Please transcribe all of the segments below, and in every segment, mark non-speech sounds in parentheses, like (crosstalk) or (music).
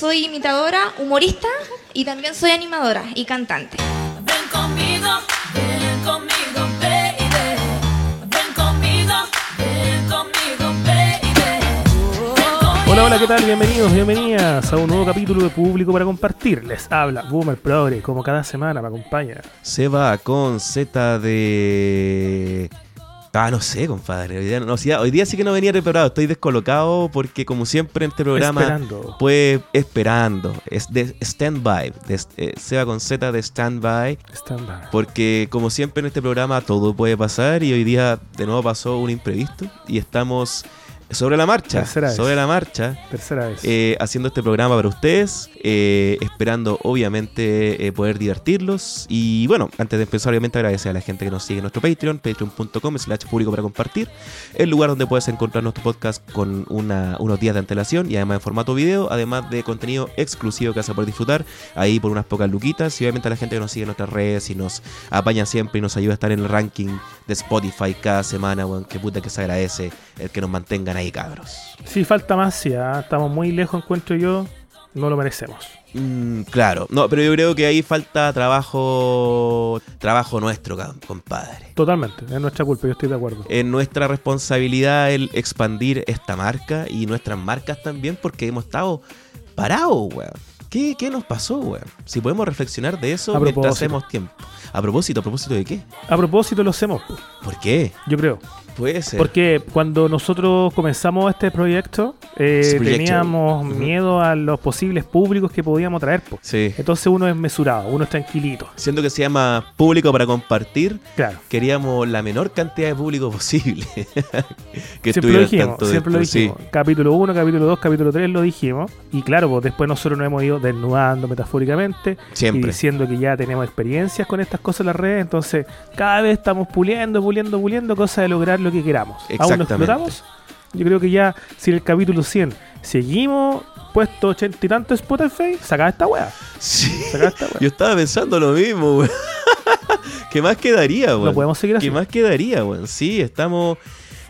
soy imitadora, humorista y también soy animadora y cantante. Ven conmigo, ven conmigo, baby. Ven conmigo, ven conmigo, baby. Hola, hola, ¿qué tal? Bienvenidos, bienvenidas a un nuevo capítulo de Público para Compartir. Les habla Boomer Progre, como cada semana me acompaña. Se va con Z de. Ah, no sé, compadre. Hoy día, no, hoy día sí que no venía preparado. Estoy descolocado porque, como siempre en este programa, Esperando. pues esperando. Es de stand-by. de- eh, Se va con Z de stand-by. Stand by. Porque, como siempre en este programa, todo puede pasar. Y hoy día, de nuevo, pasó un imprevisto. Y estamos sobre la marcha. Tercera vez. Sobre la marcha. Tercera vez. eh, haciendo este programa para ustedes, eh, esperando obviamente eh, poder divertirlos. Y bueno, antes de empezar, obviamente agradecer a la gente que nos sigue en nuestro Patreon, patreon.com slash público para compartir, el lugar donde puedes encontrar nuestro podcast con una- unos días de antelación y además en formato video, además de contenido exclusivo que vas a poder disfrutar ahí por unas pocas luquitas. Y obviamente a la gente que nos sigue en nuestras redes y nos apaña siempre y nos ayuda a estar en el ranking de Spotify cada semana, weón, que puta que se agradece el que nos mantengan ahí, cabros. Sí, falta más, sí, estamos muy lejos, encuentro yo. No lo merecemos. Mm, claro, no, pero yo creo que ahí falta trabajo trabajo nuestro, compadre. Totalmente, es nuestra culpa, yo estoy de acuerdo. Es nuestra responsabilidad el expandir esta marca y nuestras marcas también porque hemos estado parados, weón. ¿Qué, ¿Qué nos pasó, weón? Si podemos reflexionar de eso A mientras hacemos tiempo. A propósito, ¿a propósito de qué? A propósito, lo hacemos, po, ¿Por qué? yo creo. Puede ser. Porque cuando nosotros comenzamos este proyecto, eh, teníamos miedo a los posibles públicos que podíamos traer. po. Sí. Entonces uno es mesurado, uno es tranquilito. Siendo que se llama público para compartir, Claro. queríamos la menor cantidad de público posible. (laughs) que siempre lo dijimos, tanto siempre lo sí. dijimos. Capítulo 1, capítulo 2, capítulo 3 lo dijimos. Y claro, pues después nosotros nos hemos ido desnudando metafóricamente y Siempre. diciendo que ya tenemos experiencias con estas cosas en las redes. Entonces, cada vez estamos puliendo, puliendo, puliendo, cosa de lograr lo que queramos. Aún no explotamos. Yo creo que ya, si en el capítulo 100 seguimos puesto 80 y tanto Spotify, saca esta wea. Sí. Saca esta wea. Yo estaba pensando lo mismo, weón. (laughs) ¿Qué más quedaría, weón? no podemos seguir así. ¿Qué más quedaría, weón? Sí, estamos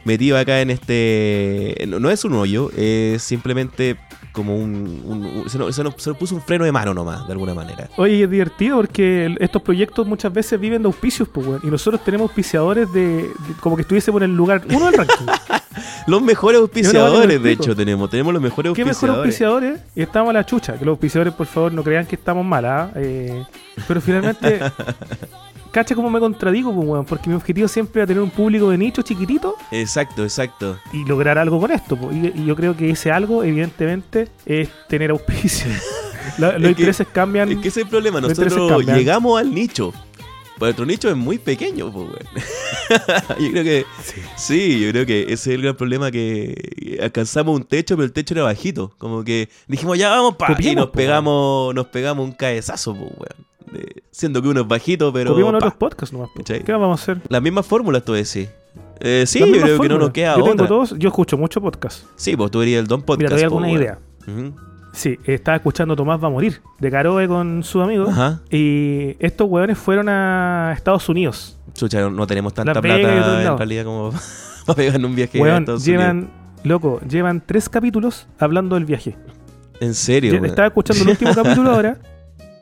metidos acá en este... No, no es un hoyo, es simplemente como un... un- un- se, nos, se nos- se nos puso un freno de mano nomás, de alguna manera. Oye, es divertido porque estos proyectos muchas veces viven de auspicios, pues. Y nosotros tenemos auspiciadores de, de- como que estuviésemos en el lugar uno del ranking. (laughs) Los mejores auspiciadores, de hecho, tenemos. Tenemos los mejores ¿Qué mejor auspiciadores. auspiciadores? Y estamos a la chucha. Que los auspiciadores, por favor, no crean que estamos mal, ¿ah? Eh, pero finalmente, (laughs) cacha cómo me contradigo, pues, weón. Porque mi objetivo siempre era tener un público de nicho chiquitito Exacto, exacto. y lograr algo con esto. pues. Y, y yo creo que ese algo, evidentemente, es tener auspicio. (laughs) La- los Es que- intereses cambian. Es que ese es el problema. Nosotros llegamos al nicho. Pero nuestro nicho es muy pequeño, pues, weón. (laughs) yo creo que... Sí. Sí, yo creo que ese es el gran problema que alcanzamos un techo, pero el techo era bajito. Como que dijimos, ya vamos, pa, y nos po, pegamos, nos pegamos un cabezazo, pues, weón. De- siendo que uno es bajito, pero. Copiamos otros podcasts nomás. pues. ¿Qué vamos a hacer? Las mismas fórmulas, tú decís. Eh, sí, yo creo que no nos queda yo tengo otra. todos, yo escucho mucho podcast. Sí, pues tú eres el Don Podcast. Mira, te doy po, alguna weón. idea. Ujú. Sí, estaba escuchando Tomás va a morir, de Caroe con sus amigos. Ajá. Y estos hueones fueron a Estados Unidos. Chucha, no tenemos tanta plata en realidad como (laughs) para pegar en un viaje a Hueón, Estados Unidos. llevan, loco, llevan tres capítulos hablando del viaje. En serio. Yo weón. estaba escuchando el último (laughs) capítulo ahora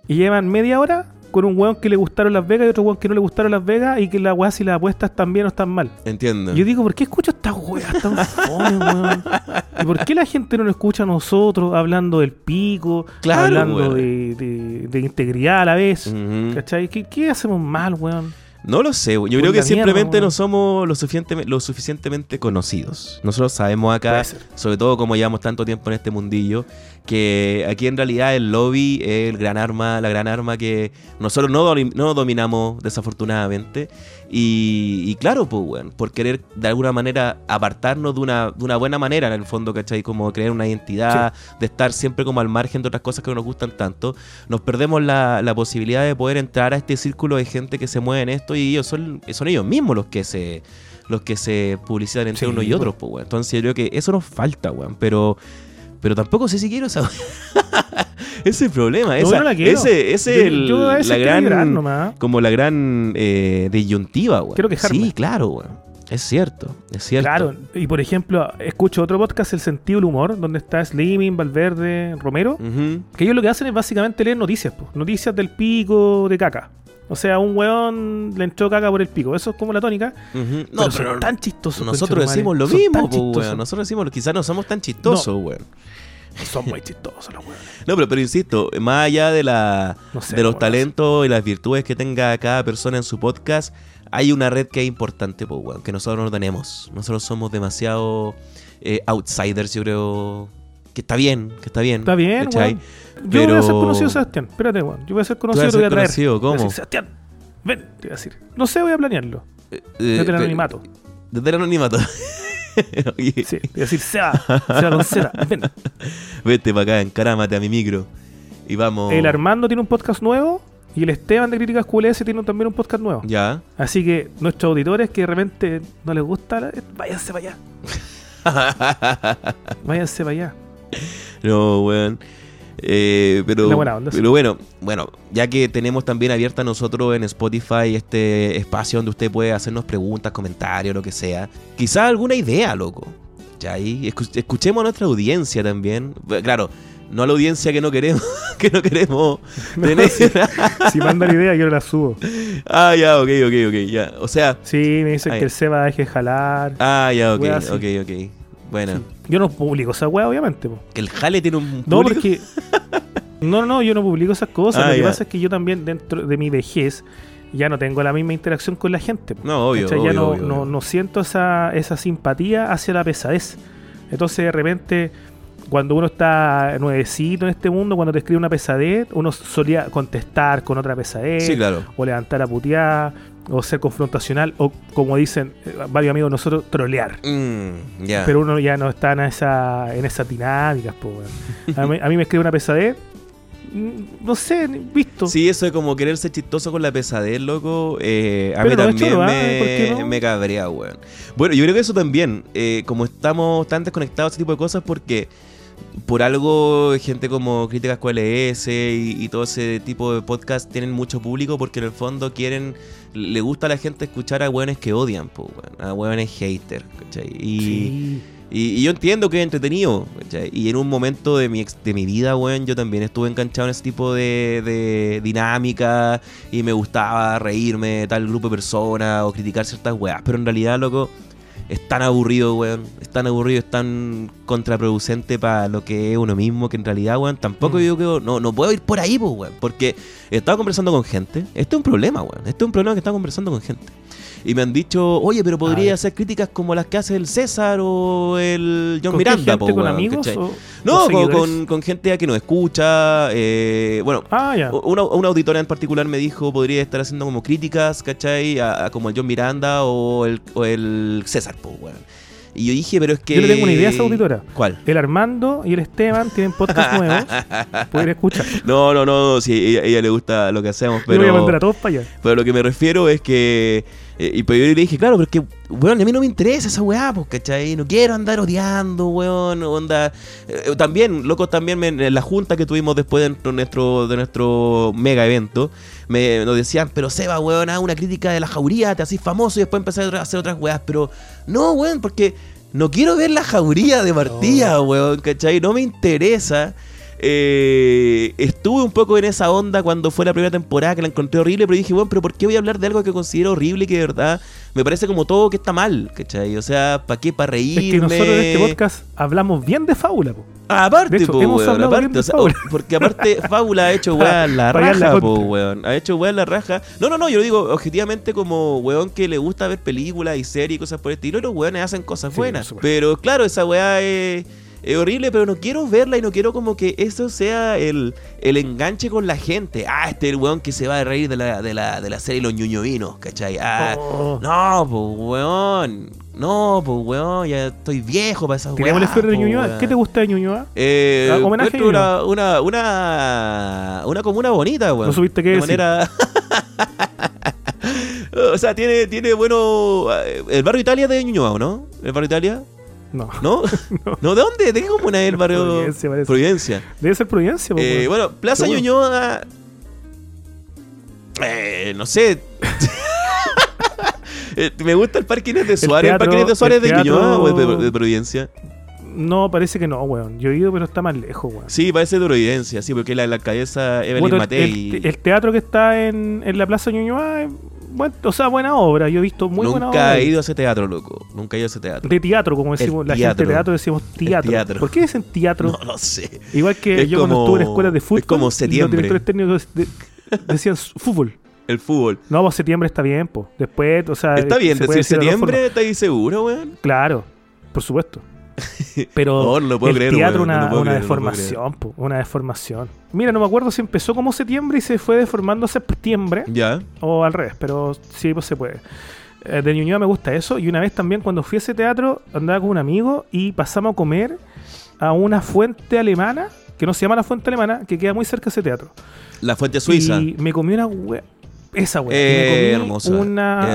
y llevan media hora con un hueón que le gustaron Las Vegas y otro hueón que no le gustaron Las Vegas y que la weá si las apuestas están bien o están mal. Entiendo. Yo digo, ¿por qué escucho estas weas tan (laughs) fome, weón? ¿Y por qué la gente no nos escucha a nosotros hablando del pico, Claro, hablando weón. de, de- de integridad a la vez? ¿Cachai? ¿Qué, qué hacemos mal, weón? No lo sé, yo Por creo que mierda, simplemente weón. no somos lo, suficiente, lo suficientemente conocidos. Nosotros sabemos acá, sobre todo como llevamos tanto tiempo en este mundillo, que aquí en realidad el lobby es el gran arma, la gran arma que nosotros no, no dominamos desafortunadamente. Y, y claro, pues, weón, por querer de alguna manera apartarnos de una, de una buena manera, en el fondo, ¿cachai? Como crear una identidad, de estar siempre como al margen de otras cosas que no nos gustan tanto, nos perdemos la, la posibilidad de poder entrar a este círculo de gente que se mueve en esto y ellos son, son ellos mismos los que se los que se publicitan entre Sí, unos y po. otros, pues, weón. Entonces yo creo que eso nos falta, weón. Pero, pero tampoco sé si quiero esa (laughs) Ese es el problema. Esa- no la quiero. Ese, es el- yo la gran nomás. como la gran eh, disyuntiva, weón. Quiero quejarme. Sí, claro, weón. Es cierto, es cierto. Claro, y por ejemplo, escucho otro podcast, El Sentido del Humor, donde está Slimming, Valverde, Romero, que ellos lo que hacen es básicamente leer noticias, po, noticias del pico de caca. O sea, un weón le entró caca por el pico, eso es como la tónica. No, No, son pero tan chistosos. nosotros decimos lo mismo, po, chistosos. weón. Nosotros decimos, quizás no somos tan chistosos, weón. Son muy chistosos los weones. (laughs) No, pero, pero insisto, más allá de, la, No sé, de los talentos y las virtudes que tenga cada persona en su podcast, hay una red que es importante, po, weón, que nosotros no tenemos. Nosotros somos demasiado eh, outsiders, yo creo. Que está bien, que está bien. Está bien, ¿cachai? Yo voy a ser conocido, Sebastián. Espérate, weón. Yo voy a ser conocido, a te voy a ser traer. conocido? Voy a ¿Cómo? decir, Sebastián, ven, te voy a decir. No sé, voy a planearlo. Eh, Desde el pero- anonimato. Desde el anonimato. (laughs) Oye, Sí, voy a decir, Seba, Seba con Z, ven. (laughs) Vete para acá, encarámate a mi micro. Y vamos. El Armando tiene un podcast nuevo y el Esteban de Críticas QLS tiene también un podcast nuevo. Ya. Así que nuestros auditores que de repente no les gusta, váyanse para allá. (laughs) Váyanse para allá. (laughs) No, weón. Eh, pero, sí. bueno, bueno, ya que tenemos también abierta nosotros en Spotify este espacio donde usted puede hacernos preguntas, comentarios, lo que sea. Quizá alguna idea, loco. Ya ahí, escu- escuchemos a nuestra audiencia también. Bueno, Claro, no a la audiencia que no queremos, (laughs) que no queremos (laughs) tener. Si mandan idea, yo la subo. ah, ya, ok, ok, ok, ya. O sea, Sí, me dicen que el Seba deje de jalar. ah, ya, ok, ok, ok. Bueno, Yo no publico esa weá, obviamente. po. que el jale tiene un No, público. porque. (laughs) No, no, yo no publico esas cosas. Ah, Lo que ya. pasa es que yo también, dentro de mi vejez, ya no tengo la misma interacción con la gente. po. No, obvio, ¿Cachai? obvio, ya no, obvio, no, no siento esa, esa simpatía hacia la pesadez. Entonces, de repente, cuando uno está nuevecito en este mundo, cuando te escribe una pesadez, uno solía contestar con otra pesadez, Sí, claro. o levantar a putear, o ser confrontacional, o como dicen eh, varios amigos de nosotros, trolear. Mm. Pero uno ya no está en esa en esas dinámicas, po, a, mí, a mí me escribe una pesadez, mm, no sé, visto. Sí, eso de como querer ser chistoso con la pesadez, loco. eh, a Pero mí no es también choro, ¿ah? me, cabrea, weón. Bueno, yo creo que eso también, eh, como estamos tan desconectados de ese tipo de cosas, porque por algo gente como Críticas QLS y, y todo ese tipo de podcast tienen mucho público porque en el fondo quieren, le gusta a la gente escuchar a weones que odian, po, a weones haters, ¿cachai? Y, Sí. y, y yo entiendo que es entretenido. ¿cachai? Y en un momento de mi, de mi vida, weón, yo también estuve enganchado en ese tipo de, de dinámica. Y me gustaba reírme de tal grupo de personas o criticar ciertas weas. Pero en realidad, loco, es tan aburrido, weón. Es tan aburrido, es tan contraproducente para lo que es uno mismo. Que en realidad, weón, tampoco Mm. yo creo. No, no puedo ir por ahí, pues, weón. Porque he estado conversando con gente. Este es un problema, weón. Este es un problema que he estado conversando con gente. Y me han dicho, oye, pero podría hacer críticas como las que hace el César o el John ¿Con qué Miranda, gente? po, ¿Con weón, amigos? No, o con, con, gente que nos escucha. eh, bueno, Ah, una, una auditora en particular me dijo, podría estar haciendo como críticas, ¿cachai? A, a como el John Miranda o el, o el César, po, weón. Y yo dije, pero es que... Yo le tengo una idea a esa auditora. ¿Cuál? El Armando y el Esteban tienen podcast nuevos. (laughs) Pueden escuchar. No, no, no, sí, ella, ella le gusta lo que hacemos, Yo voy a pero... mandar a todos para allá. Pero lo que me refiero es que. Eh, y pues yo le dije, claro, pero es que, weón, a mí no me interesa esa weá, pues, ¿cachai? No quiero andar odiando, weón, onda. eh, también, locos, también me- en la junta que tuvimos después de nuestro, de nuestro mega evento, me, nos decían, pero Seba, weón, haz una crítica de la jauría, te haces famoso y después empezar a hacer otras weas. Pero, no, weón, porque no quiero ver la jauría de partida, weón, ¿cachai? No me interesa. Eh, estuve un poco en esa onda cuando fue la primera temporada que la encontré horrible, pero dije, bueno, pero ¿por qué voy a hablar de algo que considero horrible y que de verdad me parece como todo que está mal, ¿cachai? O sea, ¿para qué? ¿Para reírme? Es que nosotros en este podcast hablamos bien de fábula. po. Aparte, hecho, po, hemos weón, aparte, bien de o sea, Fábula. o- porque aparte (laughs) Fábula ha hecho weá en la raja, po, weón. Ha hecho weá en la raja. No, no, no, yo lo digo objetivamente como weón que le gusta ver películas y series y cosas por el estilo, y los weones hacen cosas buenas. Pero claro, esa weá es, es horrible, pero no quiero verla y no quiero como que eso sea el, el enganche con la gente. Ah, este es el weón que se va a reír de la, de la, de la serie Los Ñuñovinos, ¿cachai? Ah, Oh. no, pues weón. No, pues weón, ya estoy viejo para esas weas. De Ñuñoa. ¿Qué te gusta de Ñuñoa? Eh, Ah, homenaje una, una, una, una comuna bonita, weón. No supiste qué De decir. manera... (laughs) o sea, tiene, tiene bueno... eh, El barrio Italia de Ñuñoa, ¿o no? ¿El barrio Italia? No. (laughs) ¿No? ¿No? ¿De dónde? ¿De qué comuna es el barrio? Providencia, parece. Providencia. Debe ser Providencia. po, Eh, bueno, Plaza Seguro. Ñuñoa... Eh, no sé... (laughs) Eh, me gusta el Parque Inés de Suárez. ¿El, teatro- Parque Inés de Suárez el de Ñuñoa o de, de Providencia? No, parece que no, weón. Yo he ido, pero está más lejos, weón. Sí, parece de Providencia, sí, porque la, la alcaldesa Evelyn Bueno, el- Matei. el, el teatro que está en, en la Plaza Ñuñoa, es buen- o sea, buena obra. Yo he visto muy buena obra. Nunca he ido a ese teatro, loco. Nunca he ido a ese teatro. De teatro, como decimos la gente de teatro, decimos teatro. teatro. ¿Por qué dicen teatro? (laughs) No lo sé. Igual que Es yo cuando como- estuve en escuelas de es fútbol, como los septiembre. directores técnicos de- (laughs) decían fútbol. El fútbol. No, pues septiembre está bien, pues. Después, o sea. Está bien se puede decir septiembre, ¿estáis seguro, weón? Claro, por supuesto. (laughs) Pero No, no lo puedo el creer, teatro una, puedo creer, deformación, po, una deformación. Mira, no me acuerdo si empezó como septiembre y se fue deformando a septiembre Ya. o al revés, pero sí, pues se puede. Eh, de Ñuñoa me gusta eso. Y una vez también cuando fui a ese teatro andaba con un amigo y pasamos a comer a una fuente alemana, que no se llama la fuente alemana, que queda muy cerca de ese teatro. La fuente suiza. Y me comí una wea. Esa wea. Eh, una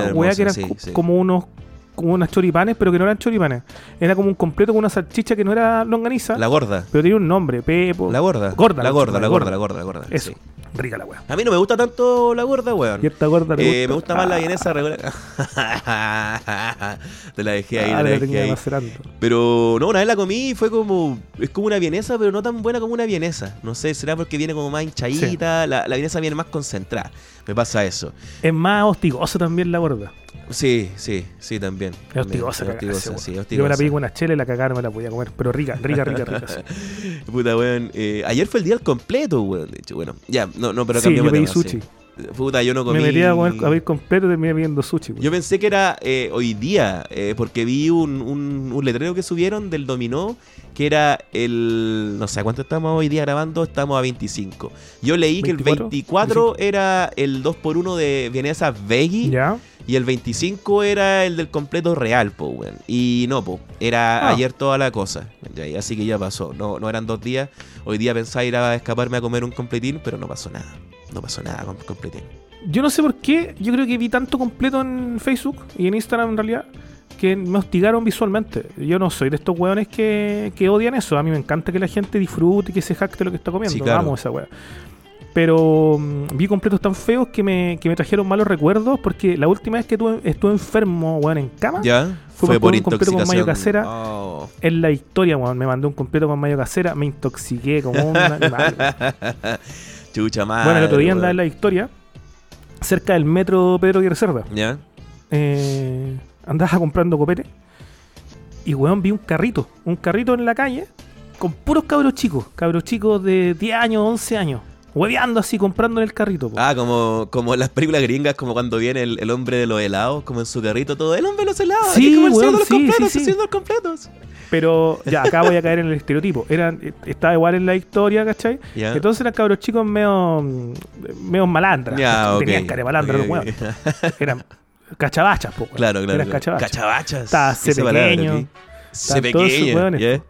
hermosa, wea que era sí, co- sí. como unos como unas choripanes, pero que no eran choripanes. Era como un completo con una salchicha que no era longaniza, La gorda. pero tenía un nombre, Pepo. La gorda. Gorda, La la gorda, la gorda, la gorda, la gorda. Eso. sí. Rica la wea. A mí no me gusta tanto la gorda, weón. Y esta gorda Eh, me gusta más la vienesa regular. (laughs) te la dejé ahí, Ah, te la la dejé ahí. Pero no, una vez la comí y fue como. Es como una vienesa, pero no tan buena como una vienesa. No sé, será porque viene como más hinchadita. La, la vienesa viene más concentrada. Me pasa eso. Es más hostigosa también la gorda. Sí, sí, sí, también. Es También, hostigosa, es cagarse, hostigosa, weón. sí, Yo me la hostigosa. pedí con una chela y la cagada no me la podía comer. Pero rica, rica, rica, rica. (laughs) Puta, weón. eh, ayer fue el día al completo, weón. De hecho, bueno. Ya, no, no, pero Sí, cambiamos yo pedí tema, sushi. sí. Puta, yo no comí. Me metí a comer a ver completo y terminé pidiendo sushi. Yo pensé que era eh, hoy día, eh, porque vi un, un, un letrero que subieron del dominó, que era el... No sé, ¿a ¿cuánto estamos hoy día grabando? Estamos a 25. Yo leí que el 24, 24 era el 2x1 de vienesa veggie ¿Ya? y el 25 era el del completo real, po, weón. Y no, po, era Ah. ayer toda la cosa. Así que ya pasó. No, no eran dos días. Hoy día pensaba ir a escaparme a comer un completín, pero no pasó nada. No pasó nada con completín. Yo no sé por qué, yo creo que vi tanto completo en Facebook y en Instagram en realidad que me hostigaron visualmente. Yo no soy de estos hueones que, que odian eso. A mí me encanta que la gente disfrute y que se jacte lo que está comiendo. Sí, claro. Amo esa wea. Pero mm, vi completos tan feos que me, que me trajeron malos recuerdos porque la última vez que tuve- estuve enfermo, weón, en cama, ¿Ya? Fue por un completo con mayo casera. Oh. en la historia, weón. Me mandé un completo con mayo casera, me intoxiqué como un (laughs) animal. Chucha madre. bueno, el otro día andaba en la historia, cerca del metro Pedro Aguirre Cerda. ¿Ya? eh, andaba comprando copete y weón vi un carrito, un carrito en la calle con puros cabros chicos, cabros chicos de 10 años, 11 años, hueveando así, comprando en el carrito. po. Ah, como, como en las películas gringas, como cuando viene el, el hombre de los helados, como en su carrito todo. El hombre de los helados. Sí, comerse weón, todos los completos, sí, sí. haciendo los completos. Pero ya, acá voy a caer en el estereotipo. Eran, eh, estaba igual en la historia, ¿cachai? Ya. Entonces eran cabros chicos medio, medio malandras. Tenían cara de malandra Ok, los weones. Eran cachabachas, po. Claro, claro. Eran claro. cachabachas. Cachabachas. Estaba palabra, pequeño, esos pequeño. ¿ya?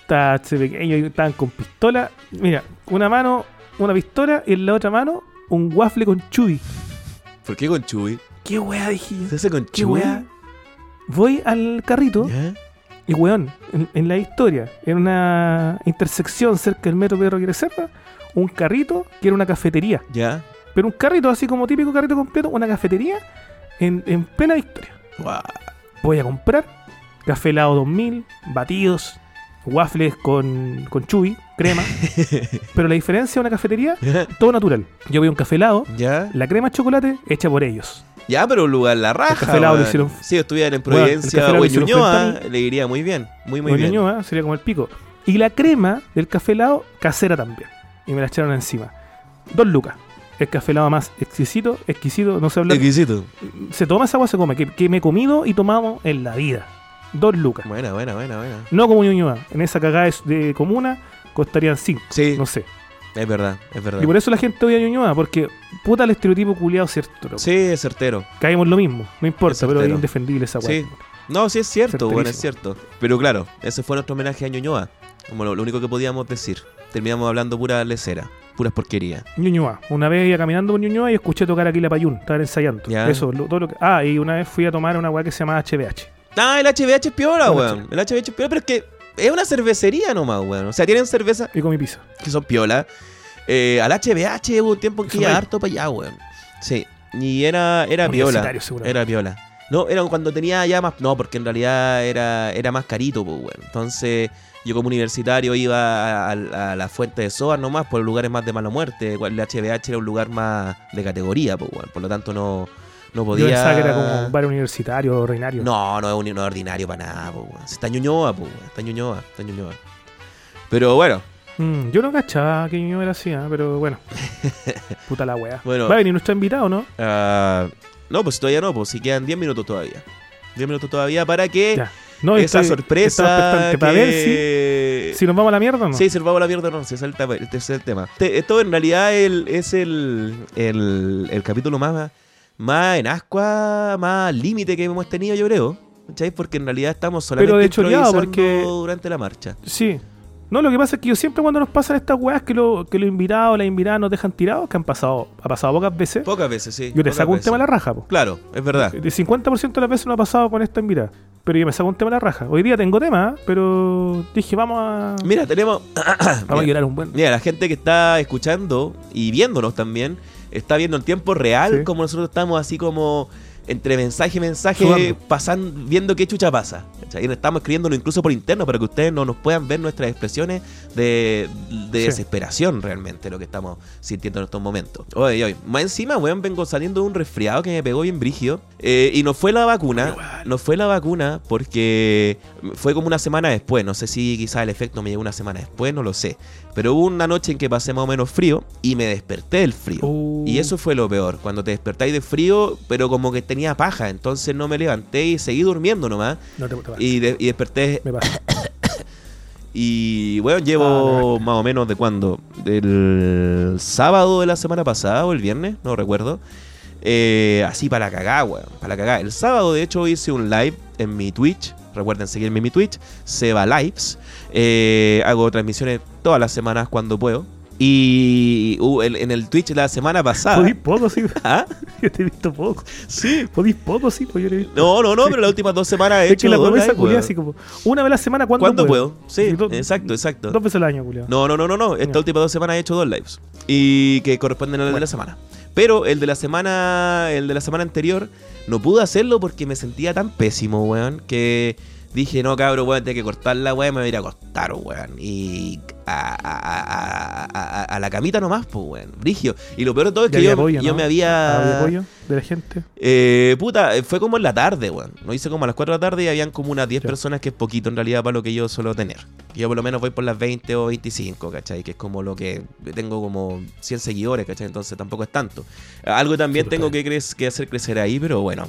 Estaban ese pequeño y estaban con pistola. Mira, una mano, una pistola y en la otra mano un waffle con chubi. ¿Por qué con Chuy? ¿Qué weá dije yo? ¿Se hace con ¿Qué Chuy? weá? Voy al carrito. Y weón, en, en la historia, en una intersección cerca del metro Pedro Aguirre Cerda, un carrito que era una cafetería. ¿Ya? Pero un carrito así como típico carrito completo, una cafetería en, en plena victoria. Guau. Voy a comprar café helado 2000, batidos, waffles con, con chubi, crema. (laughs) pero la diferencia de una cafetería, todo natural. Yo veo un café helado, ¿Ya? la crema de chocolate hecha por ellos. Ya, pero un lugar la raja. café helado lo weón. hicieron- Si estuvieran en Providencia o en Ñuñoa, le iría muy bien. Muy, muy bien. Ñuñoa, sería como el pico. Y la crema del café helado, casera también. Y me la echaron encima. Dos lucas. El café helado más exquisito, exquisito, no sé hablar. Exquisito. se toma esa agua, se come. Que, que me he comido y tomado en la vida. Dos lucas. Buena, buena, buena, buena. No como Ñuñoa. En esa cagada de comuna costarían cinco. Sí, No sé. es verdad, es verdad. Y por eso la gente odia a Ñuñoa. Porque puta el estereotipo culiado, ¿cierto? loco? Sí, es certero. Caemos lo mismo. No importa, Es pero es indefendible esa weá. Sí. No, sí es cierto, bueno, es cierto. Pero claro, ese fue nuestro homenaje a Ñuñoa. Como lo, lo único que podíamos decir. Terminamos hablando pura lecera, puras porquerías. Ñuñoa. Una vez iba caminando por Ñuñoa y escuché tocar aquí la Payún. Estaban ensayando. Ya. Eso, lo- todo lo que... Ah, y una vez fui a tomar una weá que se llama HBH. Ah, el HBH es El weón. El HBH es piola, pero es que es una cervecería nomás, weón. O sea, tienen cervezas Y con mi pizza. que son piola. Eh, al HBH hubo un tiempo en que iba harto para allá, weón. Sí. Y era, era piola. Era piola. No, era cuando tenía ya más. No, porque en realidad era, era más carito, pues, weón. Entonces, yo como universitario iba a, a- a la fuente de SOA nomás por lugares más de mala muerte. El HBH era un lugar más de categoría, pues, weón. Por lo tanto, no, no podía. Yo pensaba que era como un bar universitario o ordinario. No, no es un no es ordinario para nada, pues, weón. Está Ñuñoa, weón. Está Ñuñoa, está Ñuñoa. Pero bueno, Mm, yo no cachaba que yo era así, ¿ah? pero bueno. (laughs) Puta la wea. Bueno. Va a venir nuestro invitado, ¿no? ah, no, pues todavía no, pues si quedan 10 minutos todavía. 10 minutos todavía para que Ya. No, esa estoy- sorpresa. para ver si, si nos vamos a la mierda o no. Sí, se nos vamos a la mierda, no, ese es el, ese es el tema. Te- Esto en realidad el- es el, el, el capítulo más, más en ascua, más límite que hemos tenido, yo creo. ¿Cachai? Porque en realidad estamos solamente Pero de choreado, improvisando porque- durante la marcha. Sí. No, lo que pasa es que yo siempre cuando nos pasan estas weas que, lo, que los invitados, las invitadas nos dejan tirados, que han pasado, ha pasado pocas veces, Pocas veces, sí. yo te saco un veces. tema a la raja, po. Claro, es verdad. De 50% de las veces no ha pasado con esta invitada. Pero yo me saco un tema a la raja. Hoy día tengo tema, pero dije, vamos a. Mira, tenemos. (coughs) vamos a llorar un buen. Mira, la gente que está escuchando y viéndonos también está viendo en tiempo real Sí. como nosotros estamos así como entre mensaje y mensaje Sudando. pasando, viendo qué chucha pasa. Y estamos escribiéndolo incluso por interno para que ustedes no nos puedan ver nuestras expresiones de, de Sí. desesperación realmente, lo que estamos sintiendo en estos momentos. Oye, oye, más encima, weón, vengo saliendo de un resfriado que me pegó bien brígido. eh, y no fue la vacuna, no fue la vacuna porque fue como una semana después. No sé si quizás el efecto me llegó una semana después, no lo sé. Pero hubo una noche en que pasé más o menos frío y me desperté del frío. Uh. Y eso fue lo peor, cuando te despertáis de frío, pero como que tenía paja, entonces no me levanté y seguí durmiendo nomás. No te, te. Y, de- y desperté Me pasa. (coughs) y bueno, Ah, llevo más o menos de cuándo, del sábado de la semana pasada o el viernes, no recuerdo. Eh, así para la cagada, weón, para la cagada. El sábado de hecho hice un live en mi Twitch. Recuerden seguirme en mi Twitch, Seba Lives. Eh, hago transmisiones todas las semanas cuando puedo. Y uh, en el Twitch la semana pasada. Podís poco, sí. (laughs) ¿Ah? Yo te he visto poco. Sí. Podís poco, sí, pues yo he visto. No, no, no, pero las últimas dos semanas he es hecho que la promesa culiada así como una vez a la semana, ¿cuándo, ¿Cuándo puedo? Sí, do- exacto, exacto. Dos veces al año, culiado. No, no, no, no, no. Estas últimas dos semanas he hecho dos lives. Y que corresponden al de la semana. Pero el de la semana. El de la semana anterior. No pude hacerlo porque me sentía tan pésimo, weón. Que dije, no, cabrón, weón, tengo que cortar la weón, me voy a ir a acostar, weón. Y a, a- a- a- la camita nomás, pues, weón. Brigio. Y lo peor de todo es que yo, apoyo, yo ¿no? me había. ¿Había apoyo de la gente? Eh, puta, fue como en la tarde, weón. Lo hice como a las 4 de la tarde y habían como unas 10 Ya. personas, que es poquito en realidad para lo que yo suelo tener. Yo por lo menos voy por las 20 o 25, ¿cachai? Que es como lo que tengo como 100 seguidores, ¿cachai? Entonces tampoco es tanto. Algo también Sí, pues, tengo que, que hacer crecer ahí, pero bueno.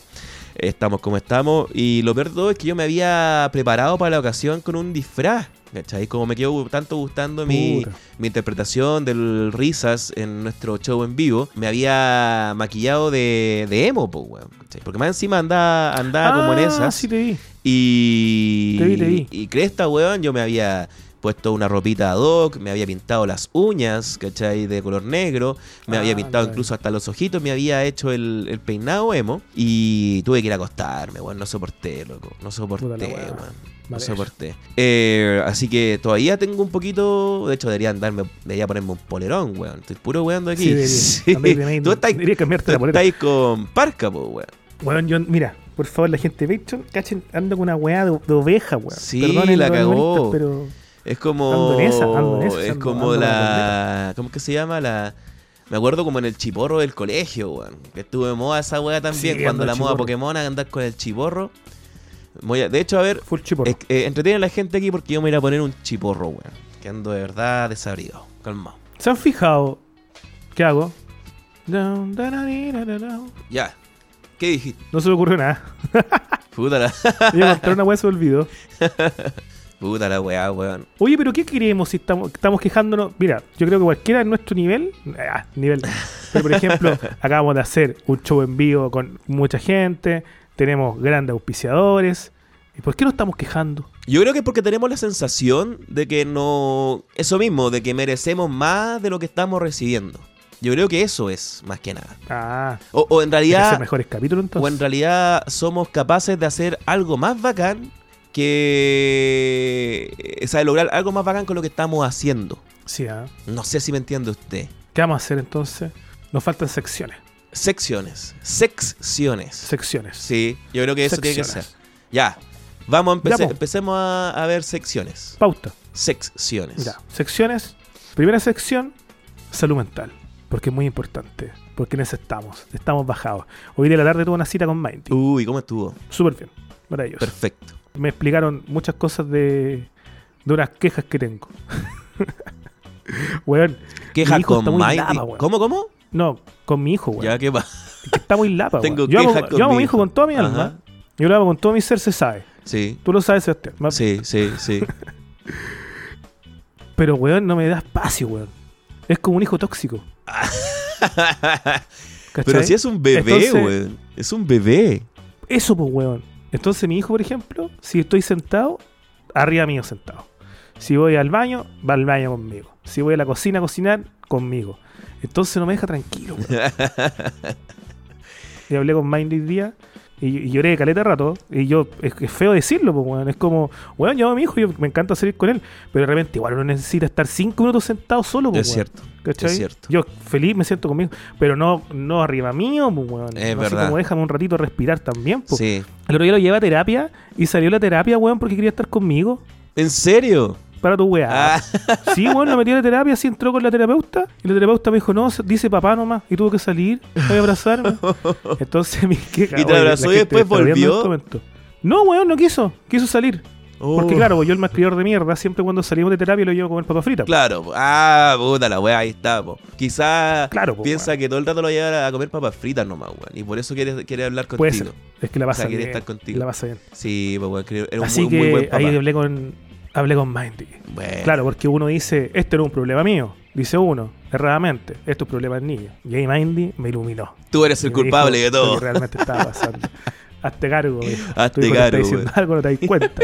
Estamos como estamos. Y lo peor de todo es que yo me había preparado para la ocasión con un disfraz. ¿Cachai? Como me quedó tanto gustando mi, mi interpretación del Risas en nuestro show en vivo, me había maquillado de, de emo, po, weón. ¿cachai? Porque más encima andaba, andaba como en Ah, esas. sí te vi. Y. Te vi, te vi. Y cresta, weón, yo me había puesto una ropita ad hoc, me había pintado las uñas, ¿cachai? De color negro, me Ah, había pintado nice. incluso hasta los ojitos, me había hecho el, el peinado emo y tuve que ir a acostarme, weón, no soporté, loco, no soporté, weón. No soporté. Eh, así que todavía tengo un poquito. De hecho, debería andarme. Debería ponerme un polerón, weón. Estoy puro weando aquí. Sí, debería. (laughs) Medio- Tú estás, cambiarte tú la polera. estás con parca, po, weón. Weón, yo, mira, por favor, la gente de Patreon, cachen, ando con una weá de, de oveja, weón. Sí, Perdonen la cagó. Pero Es como. Ando en esa, ando en esa, es como la. ¿Cómo que se llama? La. Me acuerdo como en el chiporro del colegio, weón. Que estuvo de moda esa weá también. Sí, cuando ando la moda. Pokémon a andar con el chiporro. Voy a- de hecho, a ver. full chiporro. Es- eh, entretiene a la gente aquí porque yo me voy a poner un chiporro, weón. Que ando de verdad desabrido. Calmado. ¿Se han fijado qué hago? Ya. ¿Qué dijiste? No se me ocurrió nada. Puta la, (laughs) contar una weá se olvidó. (laughs) puta la weá, weón. Oye, pero ¿qué queremos si estamos, estamos quejándonos? Mira, yo creo que cualquiera en nuestro nivel, ah, nivel, pero por ejemplo, (laughs) acabamos de hacer un show en vivo con mucha gente, tenemos grandes auspiciadores. ¿Y por qué no estamos quejando? Yo creo que es porque tenemos la sensación de que no. Eso mismo, de que merecemos más de lo que estamos recibiendo. Yo creo que eso es, más que nada. Ah, O, o en realidad. mejores capítulos entonces. O en realidad somos capaces de hacer algo más bacán que. O sea, de lograr algo más bacán con lo que estamos haciendo. Sí, ah. No sé si me entiende usted. ¿Qué vamos a hacer entonces? Nos faltan secciones. Secciones. Secciones. Secciones. Sí, yo creo que eso tiene que ser. Ya. Vamos a empezar. Ya, empecemos a, a ver secciones. Pauta. Secciones. Ya. Secciones. Primera sección, salud mental. Porque es muy importante. Porque necesitamos. Estamos bajados. Hoy de la tarde tuve una cita con Mindy. Uy, ¿cómo estuvo? Súper bien. Maravilloso. Perfecto. Me explicaron muchas cosas de, de unas quejas que tengo. (laughs) weón. Queja Mi hijo con Mindy. lapa, weón. ¿Cómo, cómo? No, con mi hijo, weón. Ya, ¿qué va? Está muy lapa, weón. Tengo Yo amo, quejas con yo amo mi hijo con toda mi Ajá. alma. Yo lo amo con todo mi ser, se sabe. Sí. Tú lo sabes, Sebastián. Sí, sí, sí. (laughs) Pero, weón, no me da espacio, weón. Es como un hijo tóxico. (laughs) Pero si es un bebé, Entonces- weón. Es un bebé. Eso, pues, weón. Entonces, mi hijo, por ejemplo, si estoy sentado, arriba mío sentado. Si voy al baño, va al baño conmigo. Si voy a la cocina a cocinar, conmigo. Entonces no me deja tranquilo, (laughs) y hablé con Mindy hoy día y, y lloré de caleta de rato. Y yo, es, es feo decirlo, pues. Es como, weón, yo a mi hijo, yo me encanta salir con él. Pero de repente, igual uno necesita estar cinco minutos sentado solo, pues, Es cierto. ¿Cachai? Es cierto. Yo feliz me siento conmigo, pero no, no arriba mío, pues, weón. Es No así como déjame un ratito respirar también, pues. Sí. El otro día lo llevé a terapia y salió la terapia, weón, porque quería estar conmigo. ¿En serio? Para tu weá. Ah, Sí, weón, lo metí a la terapia, así entró con la terapeuta. Y la terapeuta me dijo, no, dice papá nomás. Y tuvo que salir, voy a abrazarme. (laughs) Entonces (laughs) mi queja, ¿Y te abrazó y después volvió? No, weón, no quiso. Quiso salir. Porque oh. claro, pues yo el malcriador de mierda, siempre cuando salimos de terapia lo llevo a comer papa frita. Claro, po. ah, puta la weá, ahí está, po. Quizá Claro, po, piensa que todo el rato lo lleva a comer papas fritas nomás, weón. Y por eso quiere, quiere hablar contigo. Puede ser. Es que la O pasa sea, quiere bien. estar contigo. La pasa bien. Sí, pues, weón, creo- era un Así muy, que muy buen papá. ahí hablé con, hablé con Mindy. Bueno, Claro, porque uno dice, este no es un problema mío. Dice uno, erradamente, esto es un problema del niño. Y ahí Mindy me iluminó. tú eres el culpable de todo. Lo que realmente estaba pasando. (laughs) Hazte cargo, güey. Hazte cargo, diciendo algo, no te das cuenta. (laughs)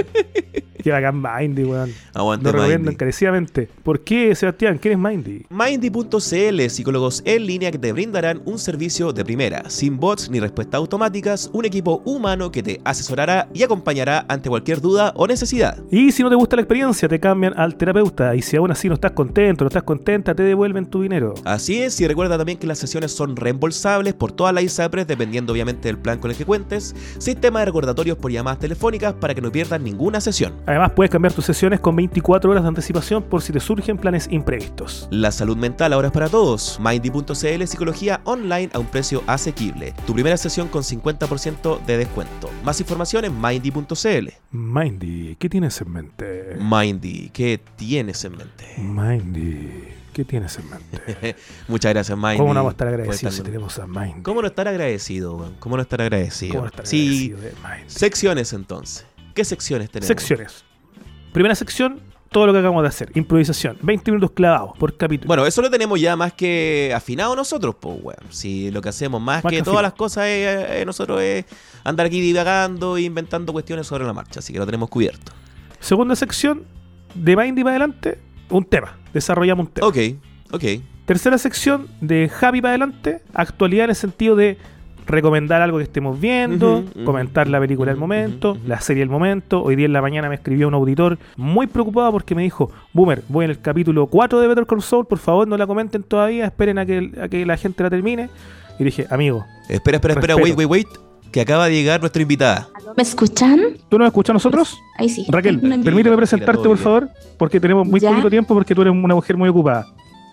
Qué bacán Mindy, weón. Aguante, Lo recomiendo Mindy. encarecidamente. ¿Por qué, Sebastián? ¿Quién es Mindy? Mindy.cl, psicólogos en línea que te brindarán un servicio de primera, sin bots ni respuestas automáticas, un equipo humano que te asesorará y acompañará ante cualquier duda o necesidad. Y si no te gusta la experiencia, te cambian al terapeuta. Y si aún así no estás contento, no estás contenta, te devuelven tu dinero. Así es, y recuerda también que las sesiones son reembolsables por todas las ISAPRES dependiendo obviamente del plan con el que cuentes, sistema de recordatorios por llamadas telefónicas para que no pierdas ninguna sesión. Además, puedes cambiar tus sesiones con 24 horas de anticipación por si te surgen planes imprevistos. La salud mental ahora es para todos. Mindy.cl Psicología online a un precio asequible. Tu primera sesión con 50% de descuento. Más información en Mindy.cl. Mindy, ¿qué tienes en mente? Mindy, ¿qué tienes en mente? Mindy, ¿qué tienes en mente? (laughs) Muchas gracias, Mindy. ¿Cómo no vamos a estar agradecidos si tenemos a Mindy? ¿Cómo no estar agradecido, weón? ¿Cómo no estar agradecido? ¿Cómo no estar sí, agradecido de secciones entonces. ¿Qué secciones tenemos? Secciones. Primera sección, todo lo que acabamos de hacer. Improvisación. 20 minutos clavados por capítulo. Bueno, eso lo tenemos ya más que afinado nosotros, pues, weón. Si lo que hacemos más, Más que que todas las cosas es, eh, nosotros es andar aquí divagando e inventando cuestiones sobre la marcha. Así que lo tenemos cubierto. Segunda sección, de Mindy para adelante, un tema. Desarrollamos un tema. Ok, ok. Tercera sección, de Javi para adelante, actualidad en el sentido de recomendar algo que estemos viendo, comentar la película del momento, la serie del momento. Hoy día en la mañana me escribió un auditor muy preocupado porque me dijo, Boomer, voy en el capítulo 4 de Better Call Saul, por favor no la comenten todavía, esperen a que, a que la gente la termine. Y dije, amigo, Espera, espera, espera, wait, wait, wait. Que acaba de llegar nuestra invitada. ¿Me escuchan? ¿tú nos escuchas a nosotros? Ahí sí. Raquel, permíteme presentarte, por favor, porque tenemos muy Ya. poquito tiempo porque tú eres una mujer muy ocupada.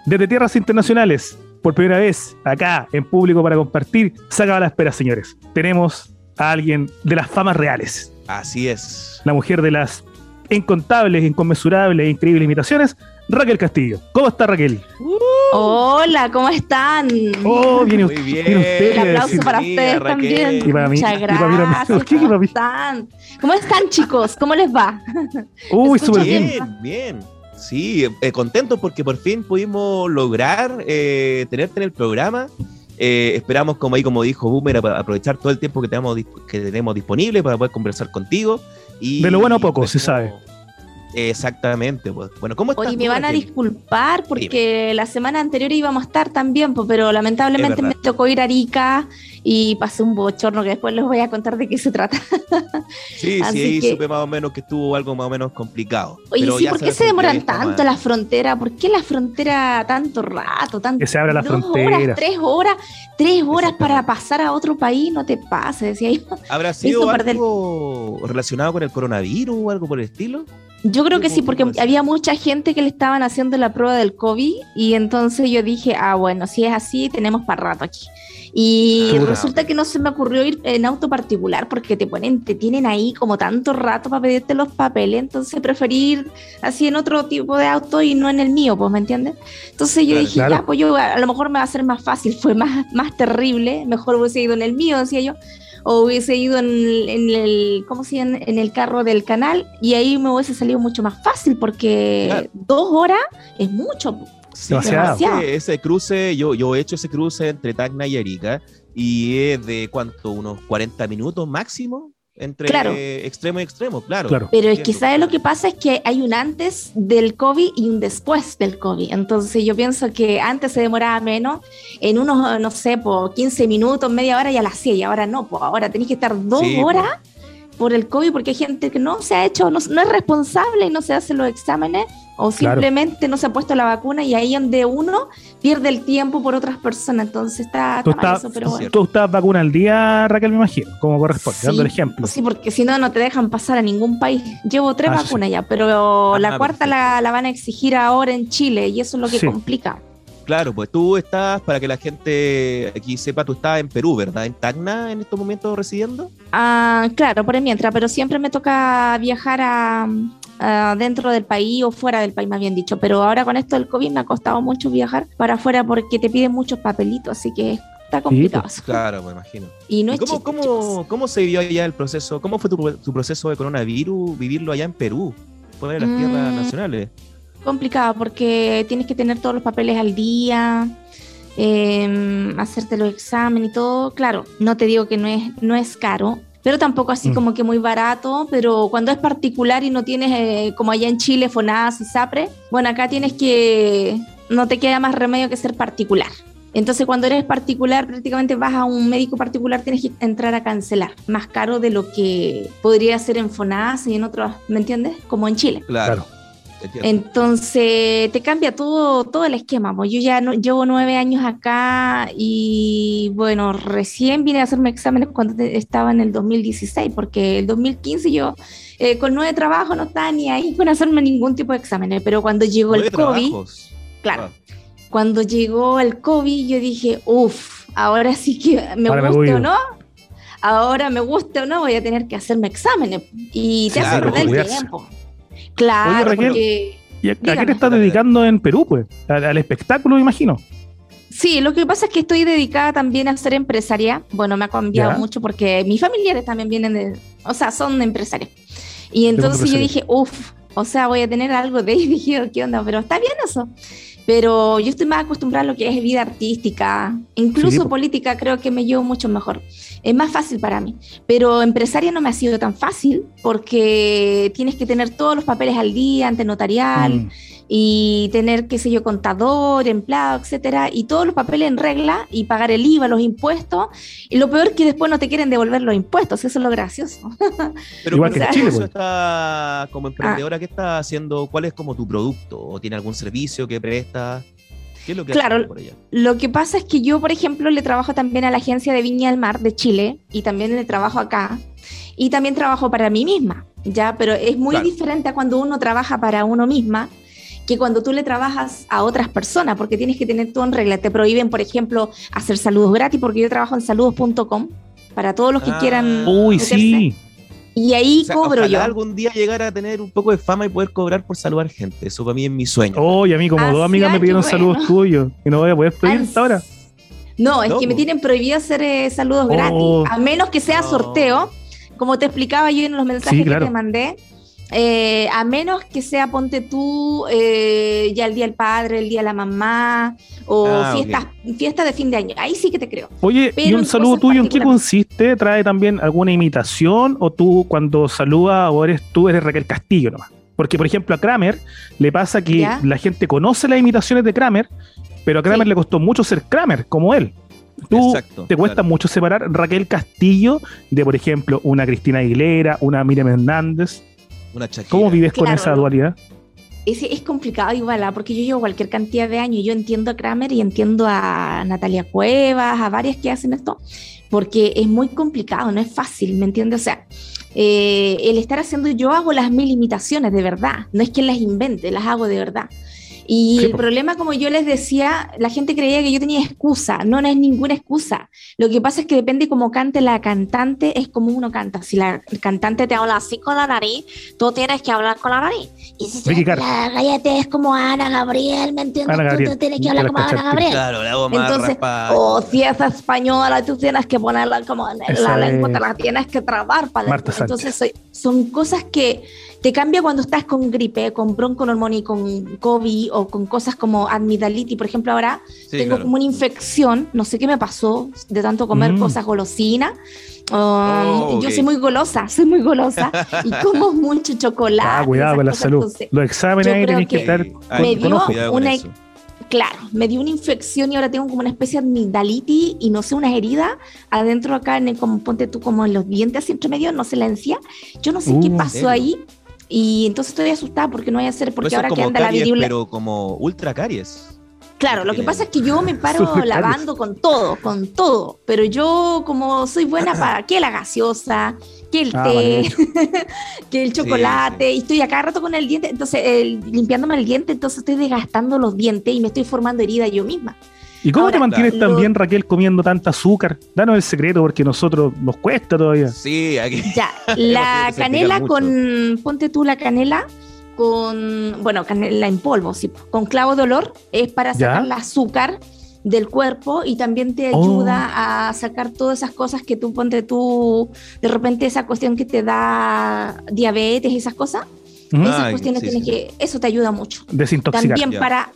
Desde tierras internacionales, por primera vez, acá, en público para compartir, se acaba la espera, señores. Tenemos a alguien de las famas reales, Así es. la mujer de las incontables, inconmensurables e increíbles imitaciones, Raquel Castillo. ¿Cómo está Raquel? Hola, ¿cómo están? Oh, viene, Muy usted- bien. a aplauso para ustedes Raquel. también. Y para mí, Muchas y para mí también. gracias. ¿Por qué que ¿Cómo están? ¿Cómo están, chicos? ¿Cómo les va? Uy, súper bien. Bien, bien. Sí, eh, contento porque por fin pudimos lograr eh, tenerte en el programa. Eh, esperamos, como ahí como dijo Boomer, ap- aprovechar todo el tiempo que tenemos, que tenemos disponible para poder conversar contigo. Y De lo bueno poco, pues, se sabe. Exactamente, pues. Bueno, ¿cómo estás? Oye, me van a disculpar porque la semana anterior íbamos a estar también, pues, pero lamentablemente me tocó ir a Arica y pasé un bochorno que después les voy a contar de qué se trata. (laughs) Sí, Así sí, ahí que- supe más o menos que estuvo algo más o menos complicado. Oye, Pero sí, ya ¿por qué se demoran tanto a- la frontera? ¿Por qué la frontera tanto rato? Tanto, Que se abra la dos frontera. horas, tres horas, tres horas para pasar a otro país, no te pases, decía yo. ¿Habrá sido perder- algo relacionado con el coronavirus o algo por el estilo? Yo creo que sí, ¿Cómo- porque había mucha gente que le estaban haciendo la prueba del COVID y entonces yo dije, ah, bueno, si es así, tenemos para rato aquí. Y resulta que no se me ocurrió ir en auto particular porque te ponen, te tienen ahí como tanto rato para pedirte los papeles, entonces preferí ir así en otro tipo de auto y no en el mío, pues, ¿me entiendes? Entonces yo Claro, dije, claro. ya, pues yo a lo mejor me va a ser más fácil, fue más, más terrible, mejor hubiese ido en el mío, decía yo, o hubiese ido en, el- en el, ¿cómo se llama? En el carro del canal y ahí me hubiese salido mucho más fácil porque Claro. dos horas es mucho. Sí, Demasiado. demasiado. Ese cruce, yo, yo he hecho ese cruce entre Tacna y Arica y es de cuánto, unos 40 minutos máximo entre Claro. extremo y extremo, claro. Claro. Pero es que. ¿sabes lo que pasa? Es que hay un antes del COVID y un después del COVID. Entonces yo pienso que antes se demoraba menos, en unos, no sé, por 15 minutos, media hora ya la hacía y ahora no, pues ahora tenés que estar dos Sí, horas por el COVID porque hay gente que no se ha hecho, no, no es responsable y no se hace los exámenes o Claro. simplemente no se ha puesto la vacuna y ahí donde uno pierde el tiempo por otras personas. Entonces está, Tú está mal estás, eso, pero bueno. tú estás vacuna al día, Raquel, me imagino, como corresponde, Sí, dando el ejemplo. Sí, porque si no, no te dejan pasar a ningún país. Llevo tres Ah, sí, vacunas ya, pero Ah, la cuarta perfecto. la, la van a exigir ahora en Chile y eso es lo que Sí. complica. Claro, pues tú estás, para que la gente aquí sepa, tú estás en Perú, ¿verdad? ¿En Tacna en estos momentos residiendo? Ah, claro, por mientras, pero siempre me toca viajar a, a dentro del país o fuera del país, más bien dicho. Pero ahora con esto del COVID me ha costado mucho viajar para afuera porque te piden muchos papelitos, así que está complicado. eso. Claro, me imagino. Y no ¿Y cómo, chiste, cómo, cómo se vivió allá el proceso? ¿Cómo fue tu, tu proceso de coronavirus, vivirlo allá en Perú, fuera de las Mm. tierras nacionales? complicado porque tienes que tener todos los papeles al día, eh, hacerte los exámenes y todo. Claro, no te digo que no es, no es caro, pero tampoco así Mm. como que muy barato. Pero cuando es particular y no tienes, eh, como allá en Chile, FONAS y SAPRE, bueno, acá tienes que, no te queda más remedio que ser particular. Entonces, cuando eres particular, prácticamente vas a un médico particular, tienes que entrar a cancelar. Más caro de lo que podría ser en FONAS y en otros, ¿me entiendes? Como en Chile. Claro. Entonces te cambia todo, todo el esquema. pues. Yo ya no, llevo nueve años acá y bueno, recién vine a hacerme exámenes cuando estaba en el 2016, porque el 2015 yo eh, con nueve trabajos no estaba ni ahí con hacerme ningún tipo de exámenes, pero cuando llegó el COVID, trabajos. claro, Ah. cuando llegó el COVID yo dije, uff, ahora sí que me Ahora me guste voy o no. Ahora me guste o no, voy a tener que hacerme exámenes y te Claro, hace perder el tiempo. Claro, Oye, Raquel, porque ¿Y a, qué te estás dedicando en Perú, pues? Al, al espectáculo, me imagino. Sí, lo que pasa es que estoy dedicada también a ser empresaria. Bueno, me ha cambiado Ya. mucho porque mis familiares también vienen de, o sea, son empresarios. Y entonces yo dije, uff, o sea, voy a tener algo de ahí. (laughs) Dije, ¿qué onda? Pero está bien eso. Pero yo estoy más acostumbrada a lo que es vida artística, incluso Sí, política, creo que me llevo mucho mejor. Es más fácil para mí. Pero empresaria no me ha sido tan fácil porque tienes que tener todos los papeles al día ante notarial Mm. y tener, qué sé yo, contador, empleado, etcétera, y todos los papeles en regla y pagar el IVA, los impuestos. Y lo peor es que después no te quieren devolver los impuestos, eso es lo gracioso. (laughs) Pero Igual ¿cómo que en es Chile, pues. está como emprendedora? ¿Qué está haciendo? ¿Cuál es como tu producto? ¿O tiene algún servicio que presta? ¿Qué es lo que Claro. haces por allá? Lo que pasa es que yo, por ejemplo, le trabajo también a la agencia de Viña del Mar de Chile y también le trabajo acá y también trabajo para mí misma, ¿ya? Pero es muy Claro. diferente a cuando uno trabaja para uno misma que cuando tú le trabajas a otras personas, porque tienes que tener todo en regla. Te prohíben, por ejemplo, hacer saludos gratis, porque yo trabajo en saludos.com para todos los que Ah. quieran. Uy, meterse. sí. Y ahí O sea, cobro ojalá yo. algún día llegar a tener un poco de fama y poder cobrar por saludar gente. Eso para mí es mi sueño. Oye, a mí como Ah, dos amigas me pidieron bueno. saludos tuyos y no voy a poder pedir hasta ahora. No, es No, que me tienen prohibido hacer eh, saludos Oh. gratis, a menos que sea No. sorteo, como te explicaba yo en los mensajes Sí, claro. que te mandé. Eh, a menos que sea, ponte tú, eh, ya el día del padre, el día de la mamá, o Ah, fiestas, fiestas de fin de año. Ahí sí que te creo. Oye, ¿y un saludo tuyo en qué consiste? ¿Trae también alguna imitación o tú cuando saludas o eres tú eres Raquel Castillo nomás? Porque, por ejemplo, a Kramer le pasa que ¿Ya? la gente conoce las imitaciones de Kramer, pero a Kramer Sí. le costó mucho ser Kramer, como él. Tú Exacto, te cuesta claro. mucho separar Raquel Castillo de, por ejemplo, una Cristina Aguilera, una Miriam Hernández. Una. ¿Cómo vives con esa dualidad? Es, es complicado igual, ¿ah? porque yo llevo cualquier cantidad de años. Yo entiendo a Kramer y entiendo a Natalia Cuevas, a varias que hacen esto, porque es muy complicado, no es fácil, ¿me entiendes? O sea, eh, el estar haciendo, yo hago las mil imitaciones de verdad, no es que las invente, las hago de verdad. Y Sí, el problema, como yo les decía, la gente creía que yo tenía excusa. No, no es ninguna excusa. Lo que pasa es que depende cómo cante la cantante, es como uno canta. Si la cantante te habla así con la nariz, tú tienes que hablar con la nariz. Y si la galleta es como Ana Gabriel, ¿me entiendes? Ana tú Gabriel, te tienes que hablar como Ana Gabriel. Claro, la más Entonces, o si es española, tú tienes que ponerla como la lengua, es te la tienes que trabar para Marta Entonces, soy- son cosas que te cambia cuando estás con gripe, con bronconeumonía, con COVID o con cosas como amigdalitis. Por ejemplo, ahora Sí, tengo claro. como una infección, no sé qué me pasó de tanto comer Mm. cosas golosinas. Um, Oh, Yo ok. soy muy golosa, (laughs) soy muy golosa y como mucho chocolate. Ah, cuidado con la cosas, salud. entonces, Los exámenes yo ahí tenés que que estar con, Ay, me dio con una- eso. Claro, me dio una infección y ahora tengo como una especie de amigdalitis y no sé, una herida adentro acá, en el, como ponte tú como en los dientes así entre medio, no sé, la encía. Yo no sé Uh, qué ¿en pasó serio? ahí y entonces estoy asustada porque no voy a hacer, porque es ahora que anda la viruela. pero como ultra caries. Claro, lo que pasa es que yo me (laughs) paro lavando con todo, con todo, pero yo como soy buena (clears throat) para que la gaseosa, que el Ah, té, vale. (laughs) que el chocolate, y estoy acá rato con el diente, entonces el- limpiándome el diente, entonces estoy desgastando los dientes y me estoy formando herida yo misma. ¿Y cómo te mantienes lo- tan bien, Raquel, comiendo tanta azúcar? Danos el secreto porque nosotros nos cuesta todavía. Sí, aquí. Ya, (laughs) la canela con, ponte tú la canela con, bueno, canela en polvo, sí, con clavo de olor, es para Ya. sacar el azúcar del cuerpo y también te Oh. ayuda a sacar todas esas cosas que tú, ponte tú, de repente esa cuestión que te da diabetes y esas cosas, esas cuestiones sí, tienes sí. que, eso te ayuda mucho. Desintoxicar. También Ya. para,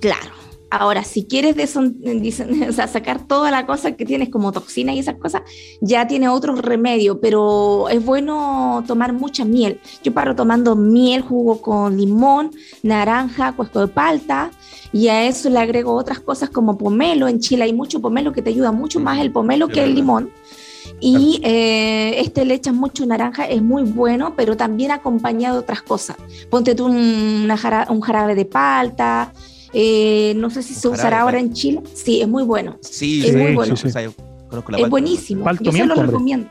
claro. Ahora, si quieres (laughs) o sea, sacar toda la cosa que tienes como toxina y esas cosas, ya tiene otros remedios, pero es bueno tomar mucha miel. Yo paro tomando miel, jugo con limón, naranja, cuesco de palta, y a eso le agrego otras cosas como pomelo. En Chile hay mucho pomelo que te ayuda mucho más el pomelo Sí, que el limón. Y eh, este le echas mucho naranja, es muy bueno, pero también acompañado de otras cosas. Ponte tú un, una jara- un jarabe de palta, eh, no sé si se usará ahora en Chile. Sí, es muy bueno. Sí, Es sí, muy sí, bueno. sí, sí. O sea, yo conozco la es buenísimo. Yo se lo hombre. recomiendo.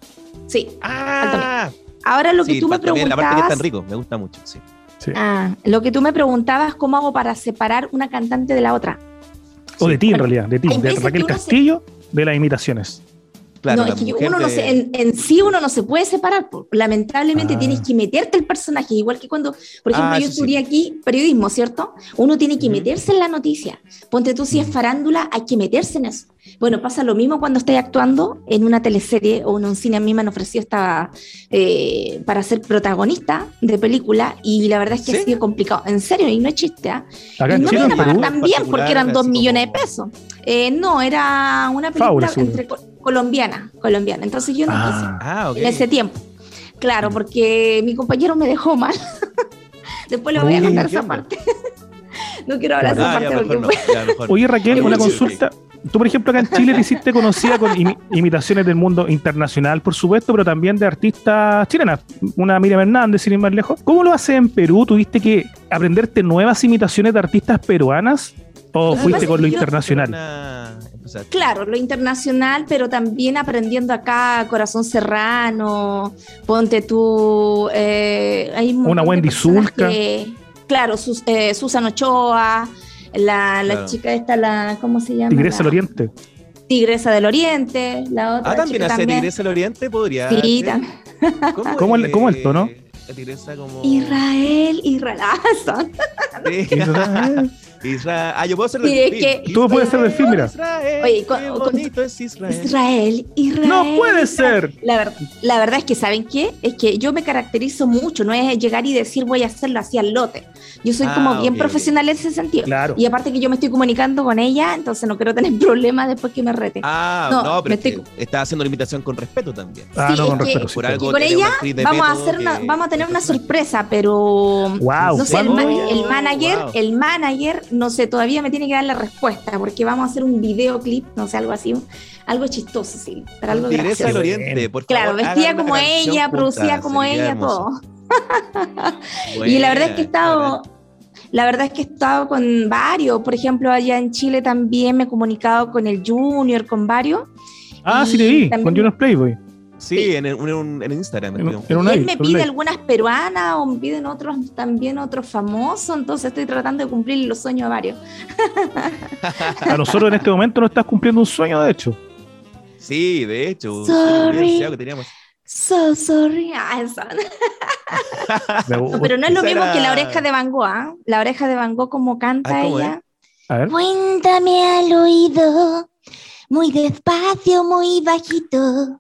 Sí. Ah, Ahora lo que tú me que es preguntabas, tan rico, me gusta mucho. Sí. Sí. ah, lo que tú me preguntabas, ¿cómo hago para separar una cantante de la otra? O de ti, en realidad. De ti. De Raquel se- Castillo, de las imitaciones. Claro, no, es que uno no se, en, en sí uno no se puede separar. Lamentablemente Ah. tienes que meterte el personaje, igual que cuando, por ejemplo, Ah, yo sí. estudié aquí periodismo, ¿cierto? Uno tiene que meterse en la noticia. Ponte tú si es farándula, hay que meterse en eso. Bueno, pasa lo mismo cuando estoy actuando en una teleserie o en un cine. A mí me han ofrecido esta, eh, para ser protagonista de película y la verdad es que ¿Sí? ha sido complicado. En serio, y no es chiste. en no me iban a pagar tan bien porque eran dos millones de pesos. Eh, no, era una película entre colombiana, colombiana. Entonces yo no quise Ah, Ah, ok. en ese tiempo. Claro, porque mi compañero me dejó mal. (laughs) Después le voy a contar esa parte. (laughs) no quiero hablar de esa Ah, parte porque no, ya. Oye, Raquel, (laughs) una consulta. Tú, por ejemplo, acá en Chile te hiciste conocida con imi- imitaciones del mundo internacional, por supuesto, pero también de artistas chilenas. Una Miriam Hernández, sin ir más lejos. ¿Cómo lo haces en Perú? ¿Tuviste que aprenderte nuevas imitaciones de artistas peruanas? ¿O fuiste con lo internacional? Una-. Claro, lo internacional, pero también aprendiendo acá Corazón Serrano, ponte tú, eh, hay un Una Wendy Zulka. claro, Sus- eh, Susan Ochoa, la, la Claro. chica esta, la, ¿cómo se llama? Tigresa del Oriente. Tigresa del Oriente, la otra Ah, también hace también. Tigresa del Oriente, podría. Sí, ser? tam- ¿Cómo, (laughs) ¿Cómo el- es, cómo el tono? La tigresa como. Israel, Israel, ah, son- Sí. Israel. (laughs) Israel. Ah, yo puedo ser del film. que- Tú puedes ser del film, mira. Israel, Oye, con- qué con- bonito es Israel. Israel, Israel. No puede ser. La, ver- la verdad es que, ¿saben qué? Es que yo me caracterizo mucho, no es llegar y decir voy a hacerlo así al lote. Yo soy Ah, como bien ok, profesional en ese sentido. Claro. Y aparte que yo me estoy comunicando con ella, entonces no quiero tener (laughs) problemas después que me rete. Ah, No, no, pero es estoy- estás haciendo la invitación con respeto también. Ah, Sí, no, con respeto. sí, Por algo Y con ella vamos a hacer una, vamos a tener una sorpresa, pero Wow, no sé, el, ¿cuándo? ma- el manager, Wow. el manager, no sé, todavía me tiene que dar la respuesta, porque vamos a hacer un videoclip, no sé, algo así, algo chistoso, sí, para algo del gracioso. Oriente, por Claro, favor, una como ella, producida como ella, hermoso. todo. (laughs) y la verdad es que he estado, la verdad es que he estado con varios, por ejemplo, allá en Chile también me he comunicado con el Junior, con varios. Ah, sí te vi, también- con Jonas Playboy. Sí, en, en, en- en Instagram. En, un él me pide live. algunas peruanas o me piden otros también otros famosos, entonces estoy tratando de cumplir los sueños a varios. A nosotros en este momento no estás cumpliendo un sueño, de hecho. Sí, de hecho. Sorry. que teníamos. So sorry. Ah, No, (laughs) pero no es lo mismo que la oreja de Van Gogh, ¿ah? La oreja de Van Gogh como canta Ah, ¿cómo ella. A ver. Cuéntame al oído, muy despacio, muy bajito,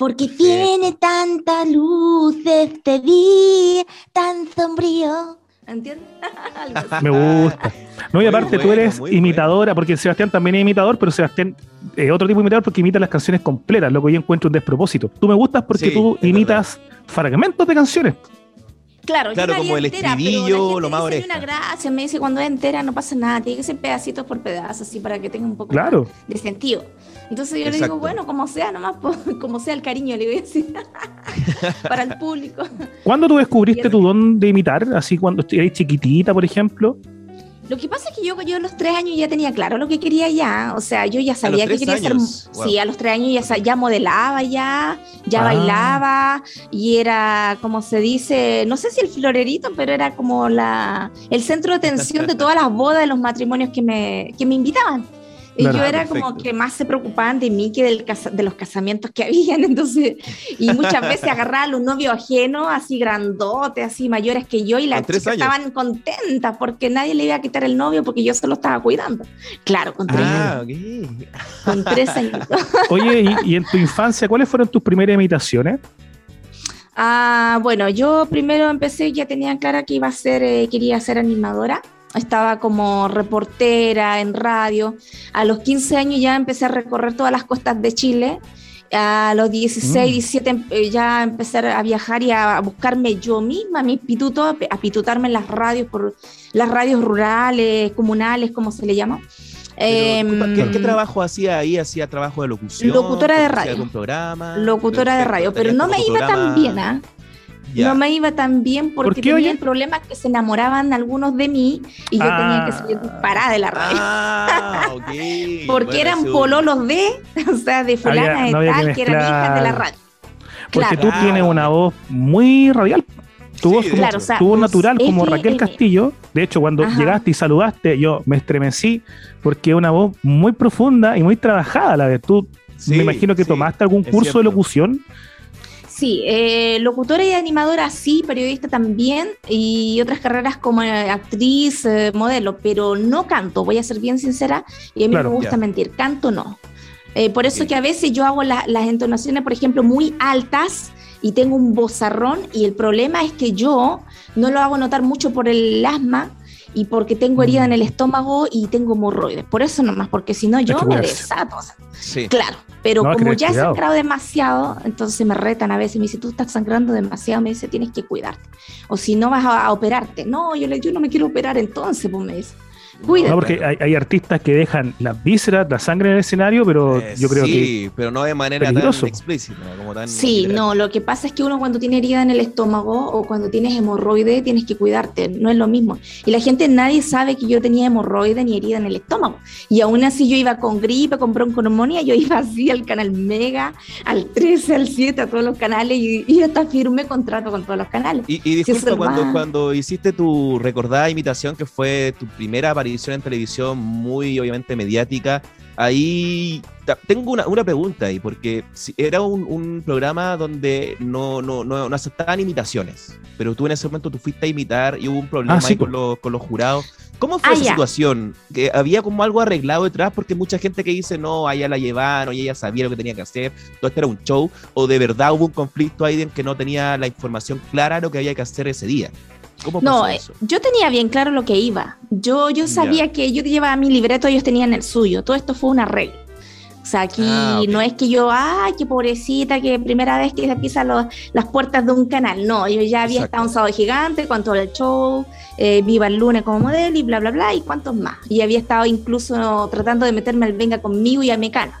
porque tiene tanta luz este día tan sombrío. ¿Entiendes? (laughs) Me gusta. No, y aparte tú bueno, eres muy imitadora, porque Sebastián también es imitador, pero Sebastián es otro tipo de imitador porque imita las canciones completas, lo que yo encuentro un despropósito. Tú me gustas porque Sí, tú imitas fragmentos de canciones. Claro, Claro, como el entera, estribillo, lo más dice, "Ni oreja". una gracia, me dice cuando es entera no pasa nada, tiene que ser pedacitos por pedazos, así para que tenga un poco Claro. de sentido. Entonces yo le digo, bueno, como sea, nomás, (laughs) como sea el cariño, le voy a decir, (laughs) para el público. ¿Cuándo tú descubriste tu don de imitar? Así cuando eras chiquitita, por ejemplo. Lo que pasa es que yo, yo a los tres años ya tenía claro lo que quería ya, o sea, yo ya sabía que quería años? ser, Wow. sí, a los tres años ya, ya modelaba ya, ya Ah. bailaba y era, como se dice, no sé si el florerito, pero era como la, el centro de atención de (laughs) todas las bodas de los matrimonios que me, que me invitaban. Y Claro. yo era como que más se preocupaban de mí que del casa- de los casamientos que (laughs) habían, entonces, y muchas veces agarraba a los novios ajenos, así grandotes, así mayores que yo, y las chicas estaban contentas porque nadie le iba a quitar el novio porque yo se lo estaba cuidando. Claro, con tres, Ah, años, ok. con tres años. (laughs) Oye, y, y en tu infancia, ¿cuáles fueron tus primeras imitaciones? Ah, bueno, yo primero empecé, ya tenía clara que iba a ser, eh, quería ser animadora. Estaba como reportera en radio. A los 15 años ya empecé a recorrer todas las costas de Chile. A los 16, Mm. 17 em- eh, ya empecé a viajar y a buscarme yo misma, mis pitutos, a pitutarme en las radios, por las radios rurales, comunales, como se le llama. Pero, disculpa, ¿qué, Em, qué trabajo hacía ahí? ¿Hacía trabajo de locución? Locutora de ¿Hacía radio. algún programa? locutora de radio, pero no me iba tan bien, ¿ah? Ya. No me iba tan bien porque ¿Por qué, tenía oye? el problema que se enamoraban algunos de mí y yo tenía que salir Ah. disparada de la radio. Ah, (laughs) ok. porque Bueno, eran eso- pololos de, o sea, de fulana no de había que tal, que eran hijas de la radio. Porque Claro. tú tienes una voz muy radial. Tu Sí, voz, de como- Claro, o sea, tu voz natural como. Raquel Castillo. De hecho, cuando Ajá. llegaste y saludaste, yo me estremecí porque es una voz muy profunda y muy trabajada a la vez. Tú Sí, me imagino que sí, tomaste algún curso de locución. Sí, eh, locutora y animadora sí, periodista también y otras carreras como eh, actriz, eh, modelo, pero no canto, voy a ser bien sincera y a mí Claro, me gusta mentir, canto no. Eh, por eso que a veces yo hago la- las entonaciones, por ejemplo, muy altas y tengo un bozarrón y el problema es que yo no lo hago notar mucho por el asma y porque tengo herida en el estómago y tengo hemorroides. Por eso nomás, porque si no yo me desato. o sea, Sí. Claro, pero No, como ya he sangrado demasiado, entonces me retan a veces, me dice, tú estás sangrando demasiado, me dice, tienes que cuidarte. O si no vas a, a operarte. No, yo, le, yo no me quiero operar entonces, pues me dice. Cuídate. No, porque hay, hay artistas que dejan las vísceras, la sangre en el escenario, pero Eh, yo creo que sí, pero no de manera peligroso. tan explícita, como tan Sí, literal. no, lo que pasa es que uno cuando tiene herida en el estómago o cuando tienes hemorroide tienes que cuidarte, no es lo mismo. Y la gente, nadie sabe que yo tenía hemorroide ni herida en el estómago. Y aún así yo iba con gripe, con bronconeumonía, yo iba así al canal Mega, al 13, al 7, a todos los canales y, y hasta firmé contrato con todos los canales. Y, y disculpa, cuando, cuando hiciste tu recordada imitación, que fue tu primera aparición en televisión, muy obviamente mediática, ahí tengo una, una pregunta ahí, porque si- era un, un programa donde no, no, no, no aceptaban imitaciones, pero tú en ese momento tú fuiste a imitar y hubo un problema Ah, sí, ahí con, los, con los jurados. ¿Cómo fue Ah, esa ya. situación? ¿Que ¿Había como algo arreglado detrás? Porque mucha gente que dice, no, allá la llevaron y ella sabía lo que tenía que hacer, todo esto era un show, o de verdad hubo un conflicto ahí en que no tenía la información clara de lo que había que hacer ese día. ¿Cómo pasó No, eh, eso? yo tenía bien claro lo que iba. Yo, yo sabía que yo llevaba mi libreto, ellos tenían el suyo. Todo esto fue un arreglo. O sea, aquí Ah, no es que yo, ay, qué pobrecita, que primera vez que se pisan los- las puertas de un canal. No, yo ya había Exacto. estado en Sábado Gigante, todo el show, eh, Viva el lunes como modelo y bla, bla, bla, y cuantos más. Y había estado incluso tratando de meterme al Venga conmigo y a Mecano.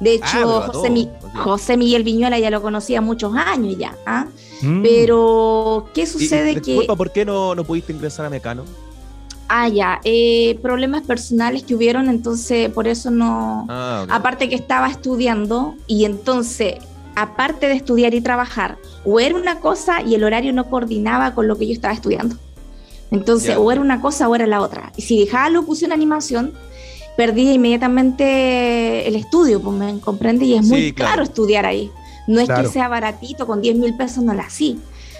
De hecho, Ah, a José, Mi-. José Miguel Viñuela ya lo conocía muchos años ya. ¿ah? Mm. Pero, ¿qué sucede y, que... ¿por qué no, no pudiste ingresar a Mecano? Ah, ya, eh, problemas personales que hubieron, entonces por eso no... Ah. Aparte que estaba estudiando y entonces, aparte de estudiar y trabajar, o era una cosa y el horario no coordinaba con lo que yo estaba estudiando. Entonces, o era una cosa o era la otra. Y si dejaba locución animación, perdía inmediatamente el estudio, pues me comprende, y es Sí, muy claro. caro estudiar ahí. No es Claro. que sea baratito, con 10 mil pesos no la hacía.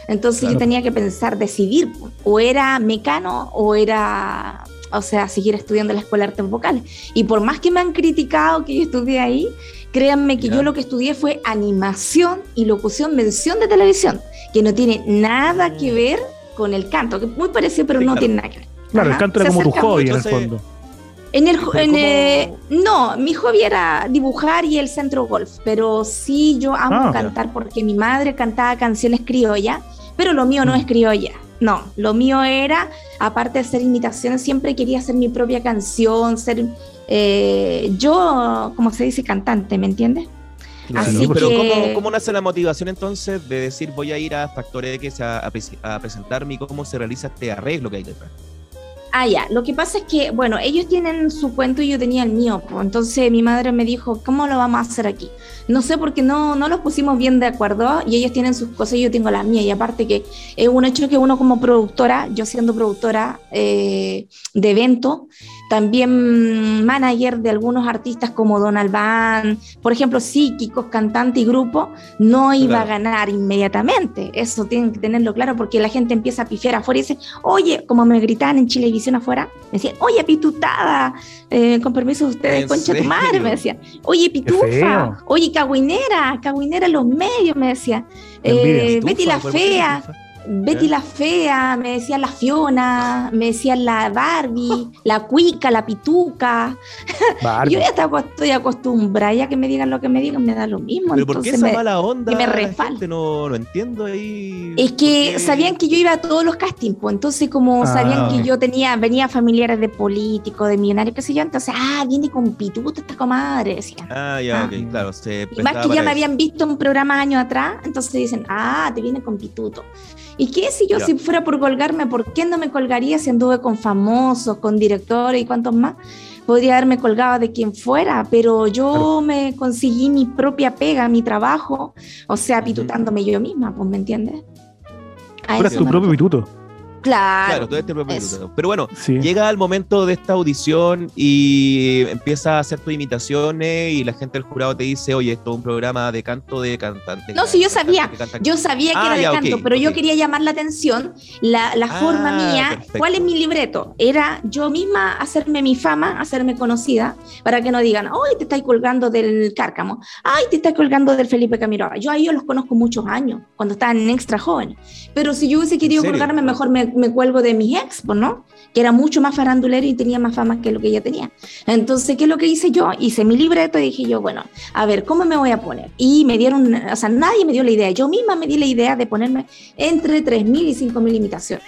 Entonces Claro. yo tenía que pensar, decidir, pues, o era mecano o era, o sea, seguir estudiando en la Escuela de Artes Vocales. Y por más que me han criticado que yo estudié ahí, créanme que yo lo que estudié fue animación y locución, mención de televisión, que no tiene nada que ver con el canto, que es muy parecido, pero Sí, no claro. tiene nada que ver. Claro, el canto era se como tu en el fondo. En el, en, ¿cómo- eh, no, mi hobby era dibujar y el centro golf, pero sí yo amo Ah. cantar porque mi madre cantaba canciones criollas, pero lo mío no Mm. es criolla. No, lo mío era, aparte de hacer imitaciones, siempre quería hacer mi propia canción, ser eh, yo, como se dice, cantante, ¿me entiendes? Claro, Así pero que- ¿cómo, ¿cómo nace la motivación entonces de decir voy a ir a Factor X a, a a presentarme y cómo se realiza este arreglo que hay detrás? Ah, ya. Lo que pasa es que, bueno, ellos tienen su cuento y yo tenía el mío. Entonces mi madre me dijo, ¿cómo lo vamos a hacer aquí? No sé, porque no, no los pusimos bien de acuerdo y ellos tienen sus cosas y yo tengo las mías. Y aparte que es un hecho que uno como productora, yo siendo productora eh, de evento, también manager de algunos artistas como Don Albán, por ejemplo, psíquicos, cantante y grupo, no iba Claro. a ganar inmediatamente. Eso tienen que tenerlo claro porque la gente empieza a pifiar afuera y dice, oye, como me gritaban en Chilevisión afuera, me decían, oye, pitutada, eh, con permiso de ustedes, ¿En concha tu madre, serio? me decían, oye, pitufa, oye, cagüinera, cagüinera en los medios, me Envidia. eh, Betty la ¿Por qué fea? Betty la fea, me decían la Fiona, me decían la Barbie, la cuica, la pituca. (laughs) Yo ya estaba- estoy acostumbrada, ya que me digan lo que me digan, me da lo mismo. ¿Pero por qué esa me- mala onda? que me gente? No, no entiendo ahí. Es que sabían que yo iba a todos los castings, pues entonces como Ah, sabían que yo tenía, venía familiares de políticos, de millonarios, qué sé yo, entonces, ah, viene con pituto esta comadre, decían. Ah, ya, Ah. ok, claro. Se Y más que ya me habían visto en programas años atrás, entonces dicen, ah, te viene con pituto. ¿Y qué si yo Ya. si fuera por colgarme, por qué no me colgaría si anduve con famosos, con directores y cuantos más? Podría haberme colgado de quien fuera, pero yo Claro. me conseguí mi propia pega, mi trabajo, o sea, pitutándome yo misma, pues, ¿me entiendes? Eso tu propio pituto. Claro, Claro, todo este propio eso. minuto. Pero bueno, Sí. llega el momento de esta audición y empieza a hacer tus imitaciones y la gente del jurado te dice, oye, esto es un programa de canto de cantante. No, sí, yo sabía. Yo sabía que Ah, era de ya, canto, pero yo quería llamar la atención, la, la Ah, forma mía. perfecto. ¿Cuál es mi libreto? Era yo misma hacerme mi fama, hacerme conocida, para que no digan, ay, te estáis colgando del Cárcamo, ay, te estás colgando del Felipe Camiroaga. Yo a ellos los conozco muchos años, cuando estaban en extra jóvenes. Pero si yo hubiese querido colgarme, mejor me, me cuelgo de mis ex, pues, ¿no? Que era mucho más farandulero y tenía más fama que lo que ella tenía. Entonces, ¿qué es lo que hice yo? Hice mi libreto y dije yo, bueno, a ver, ¿cómo me voy a poner? Y me dieron, o sea, nadie me dio la idea. Yo misma me di la idea de ponerme entre 3.000 y 5.000 imitaciones.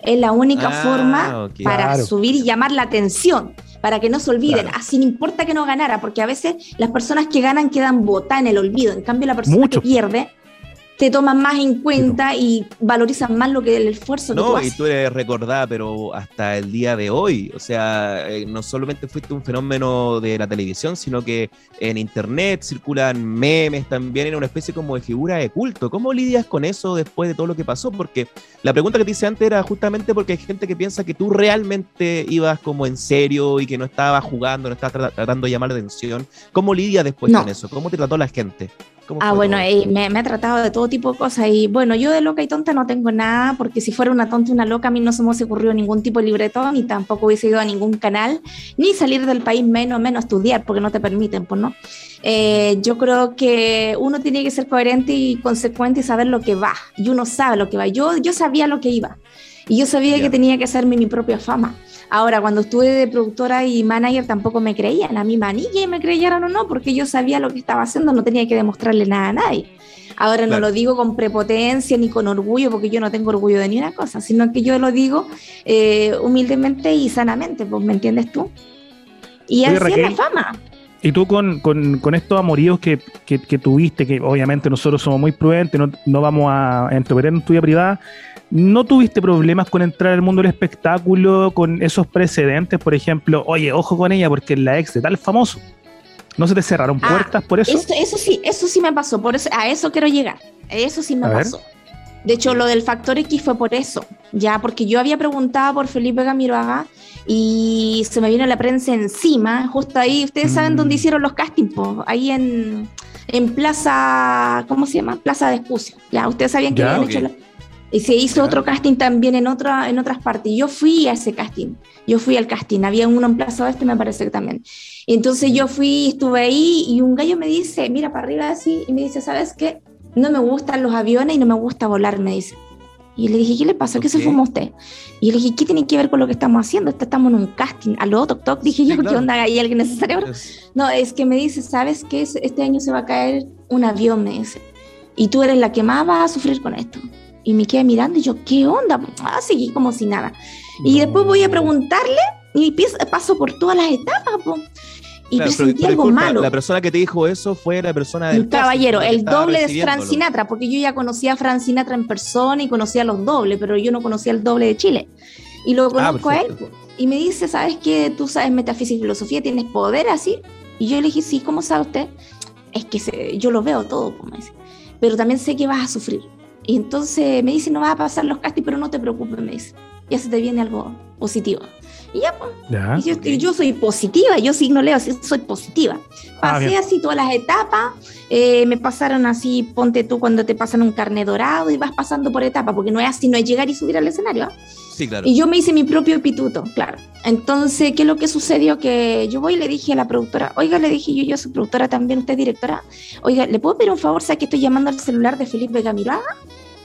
Es la única Ah, forma para Claro. subir y llamar la atención, para que no se olviden, Claro. así no importa que no ganara, porque a veces las personas que ganan quedan botadas en el olvido. En cambio, la persona Mucho. que pierde te toman más en cuenta y valorizan más lo que el esfuerzo que tú No, y tú eres recordada, pero hasta el día de hoy. O sea, eh, no solamente fuiste un fenómeno de la televisión, sino que en internet circulan memes también, en una especie como de figura de culto. ¿Cómo lidias con eso después de todo lo que pasó? Porque la pregunta que te hice antes era justamente porque hay gente que piensa que tú realmente ibas como en serio y que no estabas jugando, no estabas tra- tratando de llamar la atención. ¿Cómo lidias después No. con eso? ¿Cómo te trató la gente? ¿Cómo Ah, bueno, eh, me, me ha tratado de todo tipo de cosas. Y bueno, yo de loca y tonta no tengo nada, porque si fuera una tonta y una loca, a mí no se me hubiese ocurrido ningún tipo de libreto, ni tampoco hubiese ido a ningún canal, ni salir del país menos, menos estudiar, porque no te permiten, pues no. Eh, yo creo que uno tiene que ser coherente y consecuente y saber lo que va. Y uno sabe lo que va. Yo, yo sabía lo que iba. Y yo sabía Ya. que tenía que hacerme mi propia fama. Ahora, cuando estuve de productora y manager, tampoco me creían. A mí, manilla, me creyeran o no, porque yo sabía lo que estaba haciendo, no tenía que demostrarle nada a nadie. Ahora no lo digo con prepotencia ni con orgullo, porque yo no tengo orgullo de ni una cosa, sino que yo lo digo eh, humildemente y sanamente, pues, ¿me entiendes tú? Y Oye, así es la fama. Y tú con, con- con estos amoríos que, que- que tuviste, que obviamente nosotros somos muy prudentes, no, no vamos a interpretar en tu vida privada, ¿no tuviste problemas con entrar al mundo del espectáculo con esos precedentes? Por ejemplo, oye, ojo con ella porque es la ex de tal famoso. ¿No se te cerraron Ah, puertas por eso? Eso, eso sí, eso sí me pasó, por eso, a eso quiero llegar, eso sí me A ver. pasó. De hecho, lo del Factor X fue por eso, ya, porque yo había preguntado por Felipe Gamiroaga y se me vino la prensa encima, justo ahí, ustedes saben Mm. dónde hicieron los castings, po? ahí en, en Plaza, ¿cómo se llama? Plaza de Espucio, ya, ustedes sabían que Ya, habían ok. hecho la- Y se hizo otro casting también en, otra, en otras partes. Yo fui a ese casting. Yo fui al casting. Había uno en Plaza Oeste, me parece que también. Entonces yo fui, estuve ahí y un gallo me dice, mira para arriba así, y me dice, ¿sabes qué? No me gustan los aviones y no me gusta volar, me dice. Y le dije, ¿qué le pasa? ¿Qué se fuma usted? Y le dije, ¿qué tiene que ver con lo que estamos haciendo? Estamos en un casting. Aló, toc, toc. Dije Sí, yo, ¿qué claro. onda? ¿Hay alguien en ese cerebro? Es- No, es que me dice, ¿sabes qué? Es- Este año se va a caer un avión, me dice. Y tú eres la que más va a sufrir con esto. Y me quedé mirando y yo, ¿qué onda? Ah, seguí como si nada. Y No. después voy a preguntarle y paso por todas las etapas, po. Y Claro, pero algo disculpa, malo. La persona que te dijo eso fue la persona del Un caballero, el doble de Fran. Sinatra, porque yo ya conocía a Fran Sinatra en persona y conocía a los dobles, pero yo no conocía el doble de Chile. Y lo conozco a él. po. Y me dice, ¿sabes qué? Tú sabes metafísica y filosofía, tienes poder así. Y yo le dije, sí, ¿cómo sabe usted? Es que se- yo lo veo todo, po, me dice. pero también sé que vas a sufrir. Y entonces me dice, no vas a pasar los castings, pero no te preocupes, me dice. Ya se te viene algo positivo. Y ya, pues, Ya. y yo, ok. yo soy positiva, yo signo Leo, soy positiva. Ah, Pasé así todas las etapas, eh, me pasaron así, ponte tú cuando te pasan un carne dorado y vas pasando por etapas, porque no es así, no es llegar y subir al escenario. ¿ah? Sí, claro. Y yo me hice mi propio pituto, claro. Entonces, ¿qué es lo que sucedió? Que yo voy y le dije a la productora, oiga, le dije yo, yo soy productora también, usted es directora, oiga, ¿le puedo pedir un favor? ¿Sabe que estoy llamando al celular de Felipe Gamiroaga?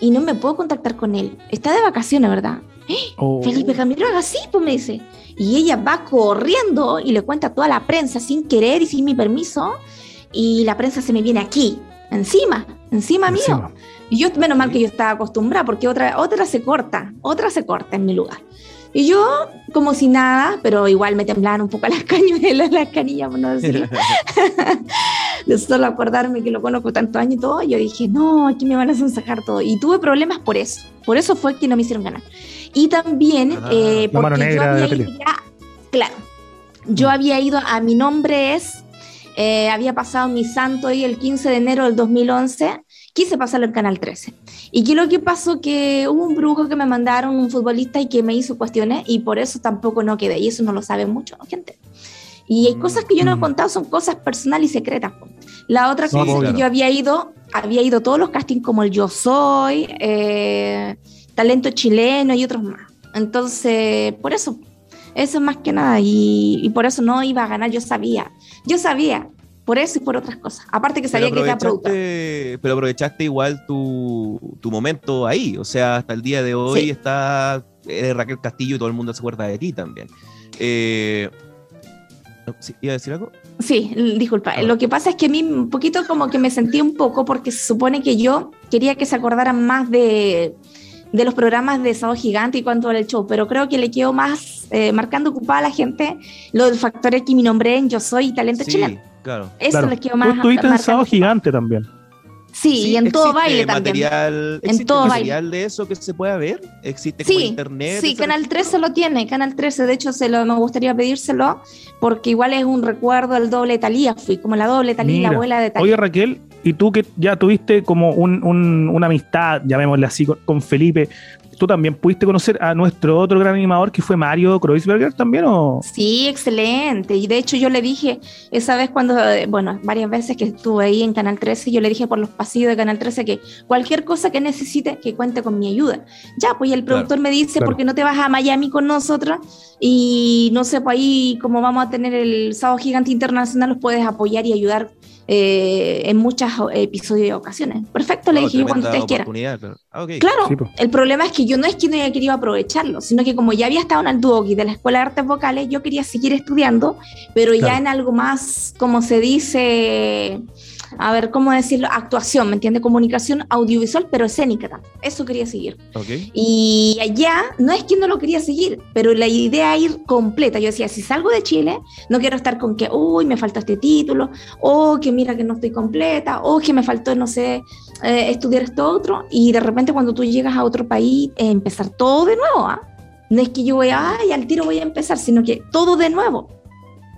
Y no me puedo contactar con él. Está de vacaciones, ¿verdad? Oh. Felipe Gamiroaga, sí, pues me dice. Y ella va corriendo y le cuenta a toda la prensa sin querer y sin mi permiso. Y la prensa se me viene aquí, encima, encima, mío. Encima. Y yo, menos mal que yo estaba acostumbrada, porque otra, otra se corta, otra se corta en mi lugar. Y yo, como si nada, pero igual me temblaban un poco (laughs) las cañuelas, las canillas, por no decirlo. de solo acordarme que lo conozco tantos años y todo, yo dije, no, aquí me van a sacar todo. Y tuve problemas por eso. Por eso fue que no me hicieron ganar. Y también, Ah. eh, porque yo había ido ya, claro, yo había ido a mi nombre es, eh, había pasado mi santo ahí el 15 de enero del 2011, quise pasarlo en Canal 13. Y que lo que pasó que hubo un brujo que me mandaron, un futbolista, y que me hizo cuestiones, y por eso tampoco no quedé, y eso no lo sabe mucho, gente. Y hay Mm. cosas que yo no he Mm. contado, son cosas personales y secretas. La otra Sí, cosa es claro. que yo había ido, había ido todos los castings como el Yo Soy, eh, Talento Chileno y otros más. Entonces, por eso, eso es más que nada, y, y por eso no iba a ganar, yo sabía, yo sabía, por eso y por otras cosas. Aparte que sabía que era aprovechaste, pero aprovechaste igual tu, tu momento ahí. O sea, hasta el día de hoy Sí. está eres Raquel Castillo y todo el mundo se acuerda de ti también. Eh, ¿sí? ¿Iba a decir algo? Sí, l- disculpa. Ah. Lo que pasa es que a mí un poquito como que me sentí un poco porque se supone que yo quería que se acordaran más de, de los programas de Sábado Gigante y cuánto era el show, pero creo que le quedó más eh, marcando ocupada a la gente lo del factor X, mi nombre en Yo Soy Talento Sí, Chileno. Claro. Eso Claro. le quedó Tú más. estuviste en marcando Sábado ocupada. Gigante también. Sí, y en todo ¿existe baile también. material, En ¿existe todo material de eso que se pueda ver? ¿Existe como Sí, internet? Sí, Canal registro? 13 lo tiene, Canal 13, de hecho se lo, me gustaría pedírselo porque igual es un recuerdo del doble de Talía, fui como la doble Talía, la Mira. abuela de Talía. Oye, Raquel, y tú que ya tuviste como un- un- una amistad, llamémosle así, con, con Felipe, ¿tú también pudiste conocer a nuestro otro gran animador que fue Mario Kreuzberger también? ¿o? Sí, excelente. Y de hecho yo le dije esa vez cuando, eh, bueno, varias veces que estuve ahí en Canal 13, yo le dije por los pasillos de Canal 13 que cualquier cosa que necesite que cuente con mi ayuda. Ya, pues y el productor me dice, claro. ¿por qué no te vas a Miami con nosotros? Y no sé, pues ahí como vamos a tener el sábado gigante internacional, los puedes apoyar y ayudar eh, en muchos episodios y ocasiones. Perfecto, le Oh, dije yo cuando ustedes quieran. claro. Ah. Claro, Sí, el problema es que yo no es que no haya querido aprovecharlo, sino que como ya había estado en el Duoki de la Escuela de Artes Vocales, yo quería seguir estudiando, pero ya en algo más, como se dice, a ver, ¿cómo decirlo? Actuación, ¿me entiende? Comunicación audiovisual, pero escénica también. Eso quería seguir. Ok. Y allá, no es que no lo quería seguir, pero la idea era ir completa. Yo decía, si salgo de Chile, no quiero estar con que, uy, me falta este título, o que mira que no estoy completa, o que me faltó, no sé, eh, estudiar esto otro. Y de repente cuando tú llegas a otro país, eh, empezar todo de nuevo. ¿ah? No es que yo voy, ay, al tiro voy a empezar, sino que todo de nuevo.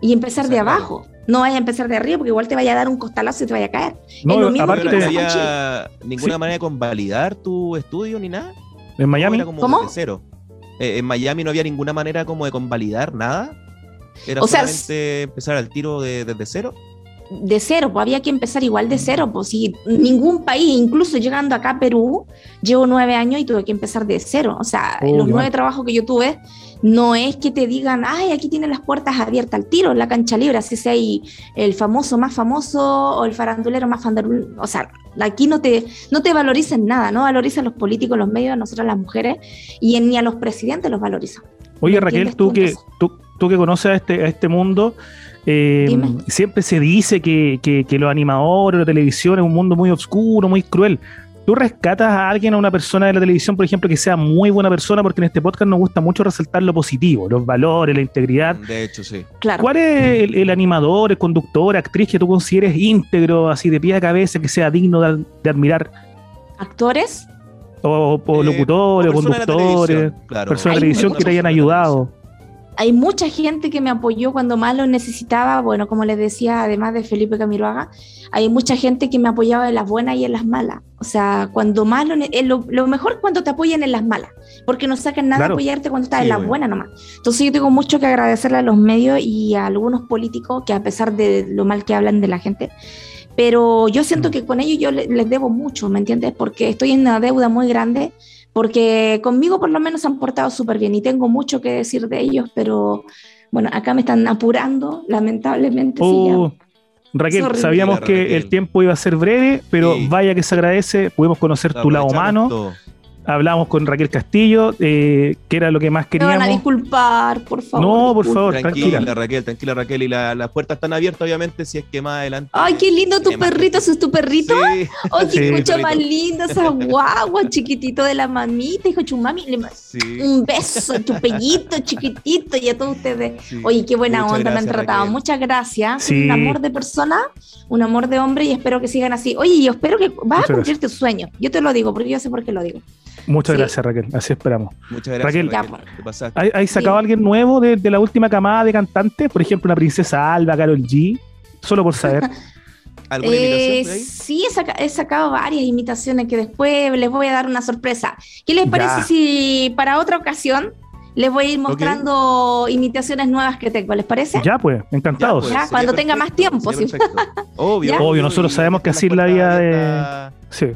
Y empezar de abajo. No vaya a empezar de arriba porque igual te vaya a dar un costalazo y te vaya a caer. No, es lo mismo aparte- que no había ninguna Sí. manera de convalidar tu estudio ni nada. En Miami. Era como ¿Cómo? desde cero. Eh, en Miami no había ninguna manera como de convalidar nada. Era O sea, solamente empezar al tiro de- desde cero. De cero, pues había que empezar igual de cero, pues si ningún país, incluso llegando acá a Perú, llevo nueve años y tuve que empezar de cero. O sea, Oh, los nueve trabajos que yo tuve, no es que te digan, ay, aquí tienen las puertas abiertas al tiro, la cancha libre, así sea y el famoso más famoso o el farandulero más farandulero. O sea, aquí no te, no te valorizan nada, no valorizan los políticos, los medios, a nosotras las mujeres, y ni a los presidentes los valorizan. Oye, ¿Me Raquel, tú que, tú, tú que conoces a este, a este mundo, eh, siempre se dice que, que, que los animadores, la televisión es un mundo muy oscuro, muy cruel. ¿Tú rescatas a alguien, a una persona de la televisión, por ejemplo, que sea muy buena persona? Porque en este podcast nos gusta mucho resaltar lo positivo, los valores, la integridad. De hecho, sí. Claro. ¿Cuál es el, el animador, el conductor, actriz que tú consideres íntegro, así de pie a cabeza, que sea digno de, de admirar? Actores, O, o Eh, locutores, o personas de la conductores, televisión, claro. personas de televisión que te hayan personas de ayudado. Hay mucha gente que me apoyó cuando más lo necesitaba. Bueno, como les decía, además de Felipe Camiroaga, hay mucha gente que me apoyaba en las buenas y en las malas. O sea, cuando más lo, eh, lo, lo mejor cuando te apoyan en las malas, porque no sacan nada Claro. apoyarte cuando estás Sí, en las buenas nomás. Entonces yo tengo mucho que agradecerle a los medios y a algunos políticos que a pesar de lo mal que hablan de la gente, pero yo siento que con ellos yo le- les debo mucho, ¿me entiendes? Porque estoy en una deuda muy grande, porque conmigo por lo menos se han portado súper bien y tengo mucho que decir de ellos, pero bueno, acá me están apurando, lamentablemente. sí. Oh, Raquel, Sorry. sabíamos Mira, que Raquel. el tiempo iba a ser breve, pero Sí. vaya que se agradece. Pudimos conocer tu lado humano. todo. Hablamos con Raquel Castillo, eh, que era lo que más Me van a queríamos. disculpar, por favor. No, por favor, Tranquila, tranquila. Raquel, tranquila, Raquel. Y la- las puertas están abiertas, obviamente, si es que más adelante. Ay, qué lindo tu perrito, ¿eso es tu perrito? Sí, (laughs) Ay, qué Sí, perrito. más lindo, esa guagua, chiquitito de la mamita, hijo chumami. Le ma- sí. Un beso, tu pellito, chiquitito, y a todos ustedes. sí. Oye, qué buena Muchas onda me han gracias, tratado. Raquel. Muchas gracias. Sí. Un amor de persona, un amor de hombre y espero que sigan así. Oye, yo espero que vas Muchas a cumplir tu sueño. Yo te lo digo porque yo sé por qué lo digo. Muchas Sí. gracias, Raquel. Así esperamos. Muchas Raquel. gracias, Raquel. Te pasaste. ¿Hay, hay sacado Sí. alguien nuevo de, de la última camada de cantantes? Por ejemplo, una princesa Alba, Carol G. Solo por saber. (laughs) ¿Alguna Eh, invitación por ahí? sí, he, saca- he sacado varias imitaciones que después les voy a dar una sorpresa. ¿Qué les parece Ya. si para otra ocasión les voy a ir mostrando imitaciones nuevas que tengo? ¿Les parece? ya, pues, encantados. Ya, sería cuando tenga más tiempo, sí. Obvio, (laughs) Ya. Obvio, nosotros sabemos que así es la vida de- Sí.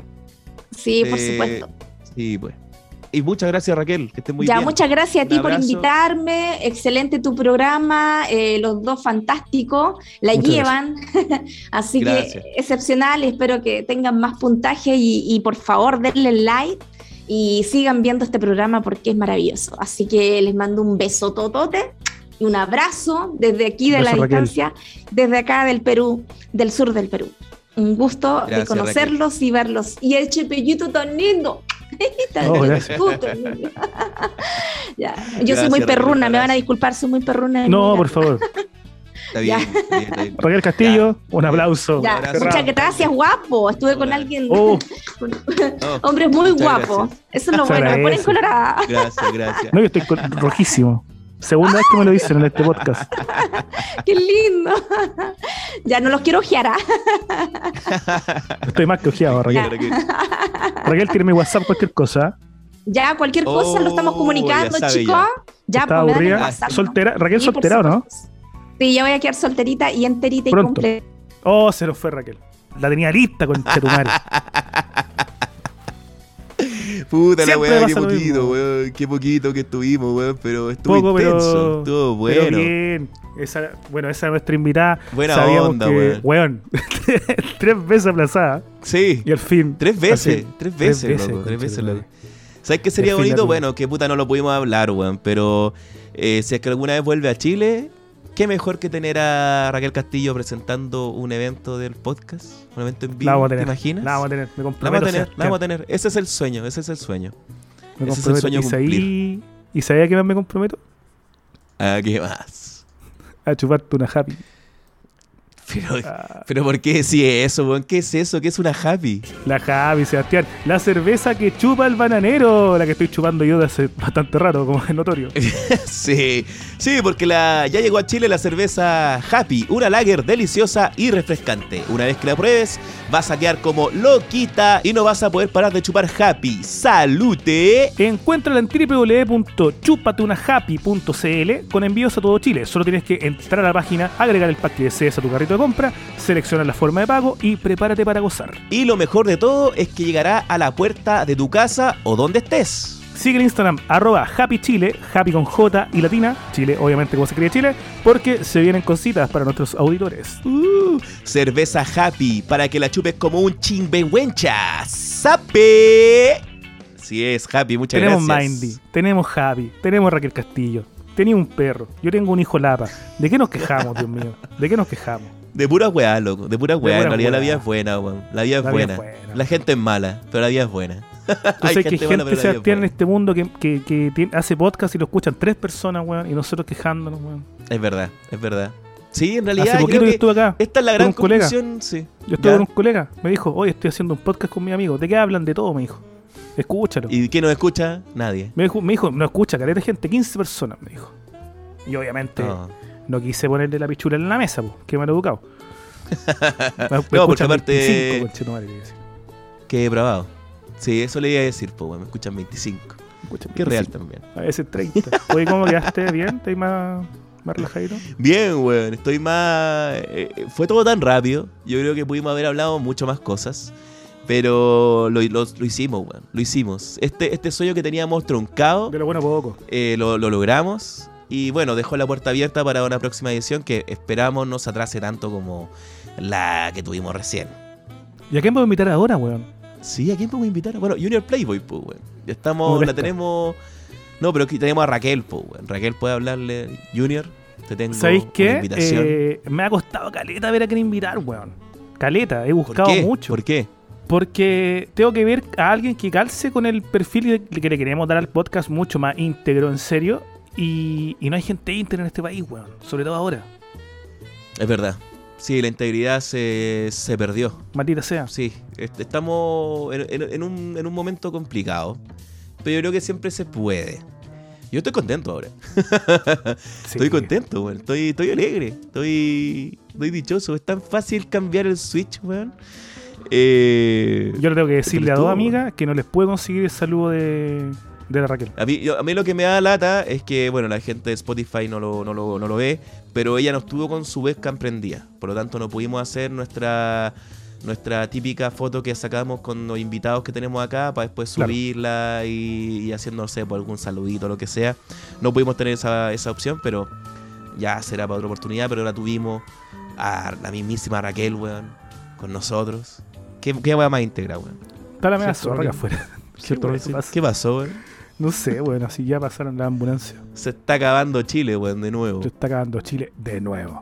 Sí, por eh, supuesto. Sí, pues. Y muchas gracias, Raquel, que estés muy ya, bien. muchas gracias a ti por invitarme. Excelente tu programa, eh, los dos fantásticos, la Muchas llevan. (laughs) Así Gracias. que excepcional. Espero que tengan más puntaje y, y por favor denle like y sigan viendo este programa porque es maravilloso. Así que les mando un beso totote y un abrazo desde aquí de Beso, la Raquel. distancia, desde acá del Perú, del sur del Perú. Un gusto de conocerlos y verlos. Y el chepellito tan lindo. (laughs) Tan Oh, gracias. (laughs) Ya, Yo soy Gracias, muy Raquel, perruna, un me van a disculpar, soy muy perruna. No, Mira. por favor. (laughs) Está bien, Ya. bien, está bien. Raquel Castillo, un aplauso. Ya, abrazo. muchas gracias, guapo. Estuve con alguien, Oh, con No, hombres muy muchas guapos. gracias. Eso es lo bueno, me ponen colorada. Gracias, gracias. no, yo estoy con- rojísimo. Segunda vez que me lo dicen en este podcast. (laughs) Qué lindo. ya no los quiero ojear. ¿ah? Estoy más que ojeado, Raquel. (laughs) Raquel. Raquel, tiene mi WhatsApp, cualquier cosa. Ya, cualquier cosa lo estamos Oh, comunicando, ya chicos. Ya, Está pues. Soltera. Raquel, Sí, soltera, ¿o no? Sí, ya voy a quedar solterita y enterita Pronto. y completa. Oh, se nos fue Raquel. la tenía lista con Chetumare. (laughs) Puta la weá, qué poquito, weón. Qué poquito que estuvimos, weón. Pero estuvo Poco, intenso. pero. Estuvo pero bueno. bien. Esa, bueno, esa es nuestra invitada. Buena Sabíamos onda, que, weón. (laughs) tres veces aplazada. Sí. Y al fin. Tres veces, fin, tres veces, loco, tres veces, loco. ¿Sabes qué sería bonito? Bueno, que puta no lo pudimos hablar, weón. Pero eh, si es que alguna vez vuelve a Chile, qué mejor que tener a Raquel Castillo presentando un evento del podcast. Un evento en vivo, La vamos a ¿te imaginas? La vamos a tener. Me La vamos comprometo. a tener, la vamos a tener. Ese es el sueño, ese es el sueño. Me Ese es el sueño ¿Y sabí- ¿Y sabía a qué más me comprometo? Ah, ¿qué más? A chuparte una happy. Pero, Ah, pero ¿por qué decís eso, weón? ¿Qué es eso? ¿Qué es una happy? la happy, Sebastián. La cerveza que chupa el bananero. La que estoy chupando yo de hace bastante rato, como es notorio. (laughs) Sí, sí, porque la, ya llegó a Chile la cerveza Happy, una lager deliciosa y refrescante. Una vez que la pruebes, vas a quedar como loquita y no vas a poder parar de chupar Happy. ¡Salute! Encuéntrala en www.chupatunahappy.cl con envíos a todo Chile. Solo tienes que entrar a la página, agregar el pack que desees a tu carrito compra, seleccionar la forma de pago y prepárate para gozar. Y lo mejor de todo es que llegará a la puerta de tu casa o donde estés. Sigue en Instagram, arroba Happy Chile, Happy con J y latina, Chile, obviamente como se escribe Chile, porque se vienen cositas para nuestros auditores. Uh, cerveza Happy para que la chupes como un chimbenhuencha. ¡Sape! Sí es Happy, muchas tenemos gracias. Mindy, tenemos Javi, tenemos Raquel Castillo, tenía un perro, yo tengo un hijo lapa. ¿De qué nos quejamos, Dios mío? ¿De qué nos quejamos? De pura weá, loco. De pura weá. en realidad la vida es buena, weón. La vida es La vida buena. es buena. La gente es mala, pero la vida es buena. (laughs) Que hay gente, vida es Sebastián, en este mundo que, que- que tiene- hace podcast y lo escuchan tres personas, weón, y nosotros quejándonos, weón. Es verdad, es verdad. Sí, en realidad Hace poquito creo que estuve acá. esta es la gran conclusión, sí. Yo estuve Ya. con un colega, me dijo, hoy estoy haciendo un podcast con mi amigo. ¿De qué hablan? De todo, me dijo. Escúchalo. ¿Y quién nos escucha? Nadie. Me, dijo, me dijo, no escucha, caleta de gente, 15 personas, me dijo. Y obviamente No. No quise ponerle la pichula en la mesa, pues, que mal educado. (laughs) Me porque aparte- 25, conchetumare, le iba a decir. Qué depravado. Sí, eso le iba a decir, pues, weón. Me escuchan 25. Me escuchan Qué real 25, también. A veces 30. Oye, ¿cómo quedaste? (laughs) ¿Bien? ¿Estás más, más relajadito? Bien, weón. Estoy más. eh, eh, fue todo tan rápido. Yo creo que pudimos haber hablado mucho más cosas. Pero lo, lo- lo hicimos, weón. Lo hicimos. Este, este sueño que teníamos truncado, De lo bueno poco. eh, lo, lo logramos. Y bueno, dejó la puerta abierta para una próxima edición que esperamos no se atrase tanto como la que tuvimos recién. ¿Y a quién puedo invitar ahora, weón? Sí, ¿a quién podemos invitar? Bueno, Junior Playboy, pues, weón. Ya estamos, la tenemos. No, pero aquí tenemos a Raquel, pues, weón. Raquel puede hablarle. Junior, te tengo ¿Sabéis una qué? invitación. Eh, me ha costado caleta ver a quién invitar, weón. Caleta, he ¿Por buscado qué? mucho. ¿Por qué? Porque tengo que ver a alguien que calce con el perfil que le queremos dar al podcast mucho más íntegro, en serio. Y, y no hay gente íntegra en este país, weón. Sobre todo ahora. Es verdad. Sí, la integridad se, se perdió. Maldita sea. Sí, est- estamos en, en- en un, en un momento complicado. Pero yo creo que siempre se puede. Yo estoy contento ahora. (laughs) Sí. Estoy contento, weón. Estoy, estoy alegre. Estoy, estoy dichoso. Es tan fácil cambiar el switch, weón. Eh, Yo le tengo que decirle a dos amigas que no les puedo conseguir el saludo de, de la Raquel. A mí, yo- a mí lo que me da lata es que, bueno, la gente de Spotify no lo, no lo, no lo ve, pero ella no estuvo con su webcam prendida. Por lo tanto, no pudimos hacer nuestra nuestra típica foto que sacamos con los invitados que tenemos acá para después Claro. subirla y, y haciendo, no sé, por algún saludito o lo que sea. No pudimos tener esa, esa opción, pero ya será para otra oportunidad, pero la tuvimos a la mismísima Raquel, weón, con nosotros. ¿Qué, qué weá más íntegra, weón? Está la media zorra acá afuera. ¿Qué, (laughs) ¿Cierto? weón? ¿Qué pasa? ¿Qué pasó, weón? No sé, bueno, así ya pasaron la ambulancia. Se está acabando Chile, weón, de nuevo. Se está acabando Chile de nuevo.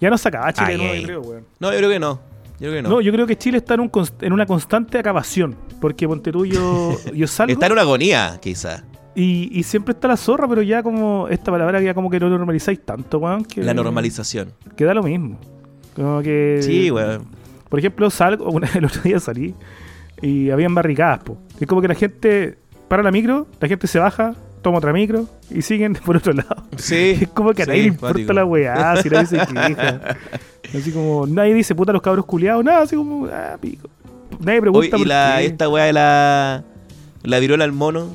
Ya no se acaba Chile Ay, de nuevo, ay. yo creo, weón. No, yo creo que no. Yo creo que No. no. yo creo que Chile está en, un const- en una constante acabación. Porque ponte tú, yo, (laughs) yo salgo Está en una agonía, quizá. y, y siempre está la zorra, pero ya como esta palabra ya como que lo normalizáis tanto, weón. Que, La normalización. Que da lo mismo. Como que. Sí, weón. Por ejemplo, salgo, (laughs) una, el otro día salí y habían barricadas, po. Es como que la gente para la micro, la gente se baja, toma otra micro y siguen (laughs) por otro lado. Sí. (laughs) Es como que a sí, nadie le importa la weá, (laughs) si nadie se queja. Así como, nadie dice puta los cabros culiados, nada, así como, ah, pico. Nadie pregunta Oye, y por la, qué. esta weá de la, la viruela al mono.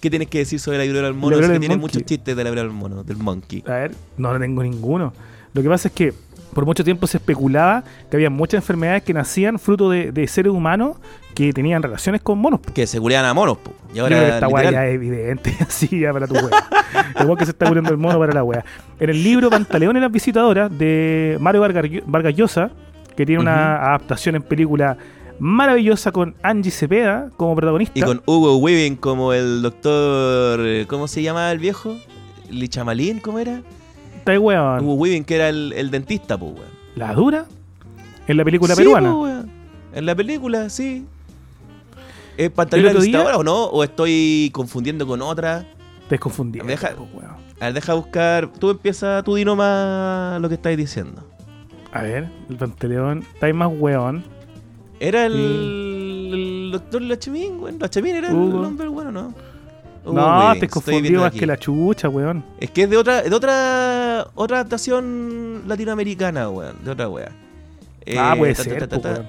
¿Qué tienes que decir sobre la viruela al mono? La que tiene muchos chistes de la viruela al mono, del monkey. A ver, no, no tengo ninguno. Lo que pasa es que por mucho tiempo se especulaba que había muchas enfermedades que nacían fruto de, de seres humanos que tenían relaciones con monos. po. Que se culean a monos, po. Y Yo ahora creo que esta weá ya es evidente, (laughs) así ya para tu weá. Igual que se está muriendo el mono para la weá. En el libro Pantaleón y las visitadoras de Mario Vargas Llosa, que tiene una adaptación en película maravillosa con Angie Cepeda como protagonista. Y con Hugo Weaving como el doctor. eh, ¿Cómo se llamaba el viejo? ¿Lichamalín? ¿Cómo era? Está weón. Hugo Weaving, que era el, el dentista, pues, weón. La dura en la película Sí, peruana. po. En la película, sí. ¿Es El otro día- visitadora o no? ¿O estoy confundiendo con otra? Te confundí. Deja- weón. A ver, deja buscar. Tú empieza, tú di nomás lo que estáis diciendo. A ver, el Pantaleón. Está ahí más weón. Era el, Sí. el doctor Lachemín, weón. Lachemín era Hugo. el hombre bueno, ¿no? Hugo no, Weaving, te confundí más aquí. que la chucha, weón. Es que es de otra, de otra, otra adaptación latinoamericana, weón. De otra wea. ah, Eh, puede ta, ta, ser, ta, ta, po, weón.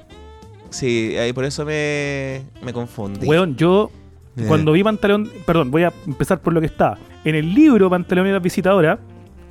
Sí, ahí por eso me, me confundí. Weón, yo Eh. cuando vi Pantaleón, perdón, voy a empezar por lo que estaba. En el libro Pantaleón y la visitadora,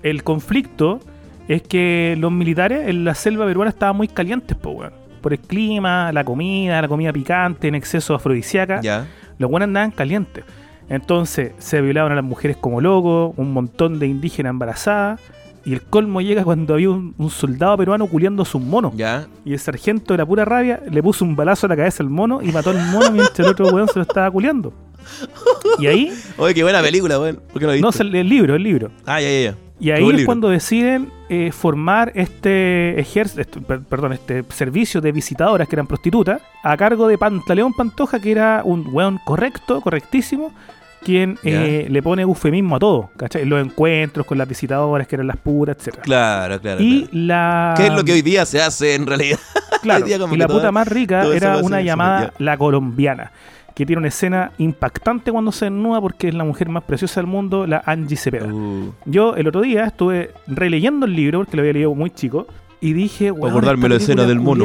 el conflicto es que los militares en la selva peruana estaban muy calientes, po, weón. Por el clima, la comida, la comida picante, en exceso afrodisíaca. Ya. Los buenos andaban calientes. Entonces se violaban a las mujeres como locos, un montón de indígenas embarazadas. Y el colmo llega cuando había un, un soldado peruano culiando a sus monos. Ya. Y el sargento de la pura rabia le puso un balazo a la cabeza al mono y mató al mono mientras el otro weón se lo estaba culiando. (laughs) Y ahí, Oye, qué buena película, weón. ¿Por qué no no, el, libro, el libro. Ah, ya, ya, ya. Y ahí es cuando deciden eh, formar este ejército, perdón, este servicio de visitadoras que eran prostitutas, a cargo de Pantaleón Pantoja, que era un weón correcto, correctísimo, quien eh, le pone eufemismo a todo, ¿cachai? En Los encuentros con las visitadoras, que eran las puras, etcétera. Claro, claro. Y claro. la. ¿Qué es lo que hoy día se hace en realidad? (laughs) Claro, Hoy día como y la puta más rica era una llamada ya. La Colombiana, que tiene una escena impactante cuando se desnuda porque es la mujer más preciosa del mundo, la Angie Cepeda. Uh, Yo el otro día estuve releyendo el libro porque lo había leído muy chico y dije, weón, acordarme la escena del mono.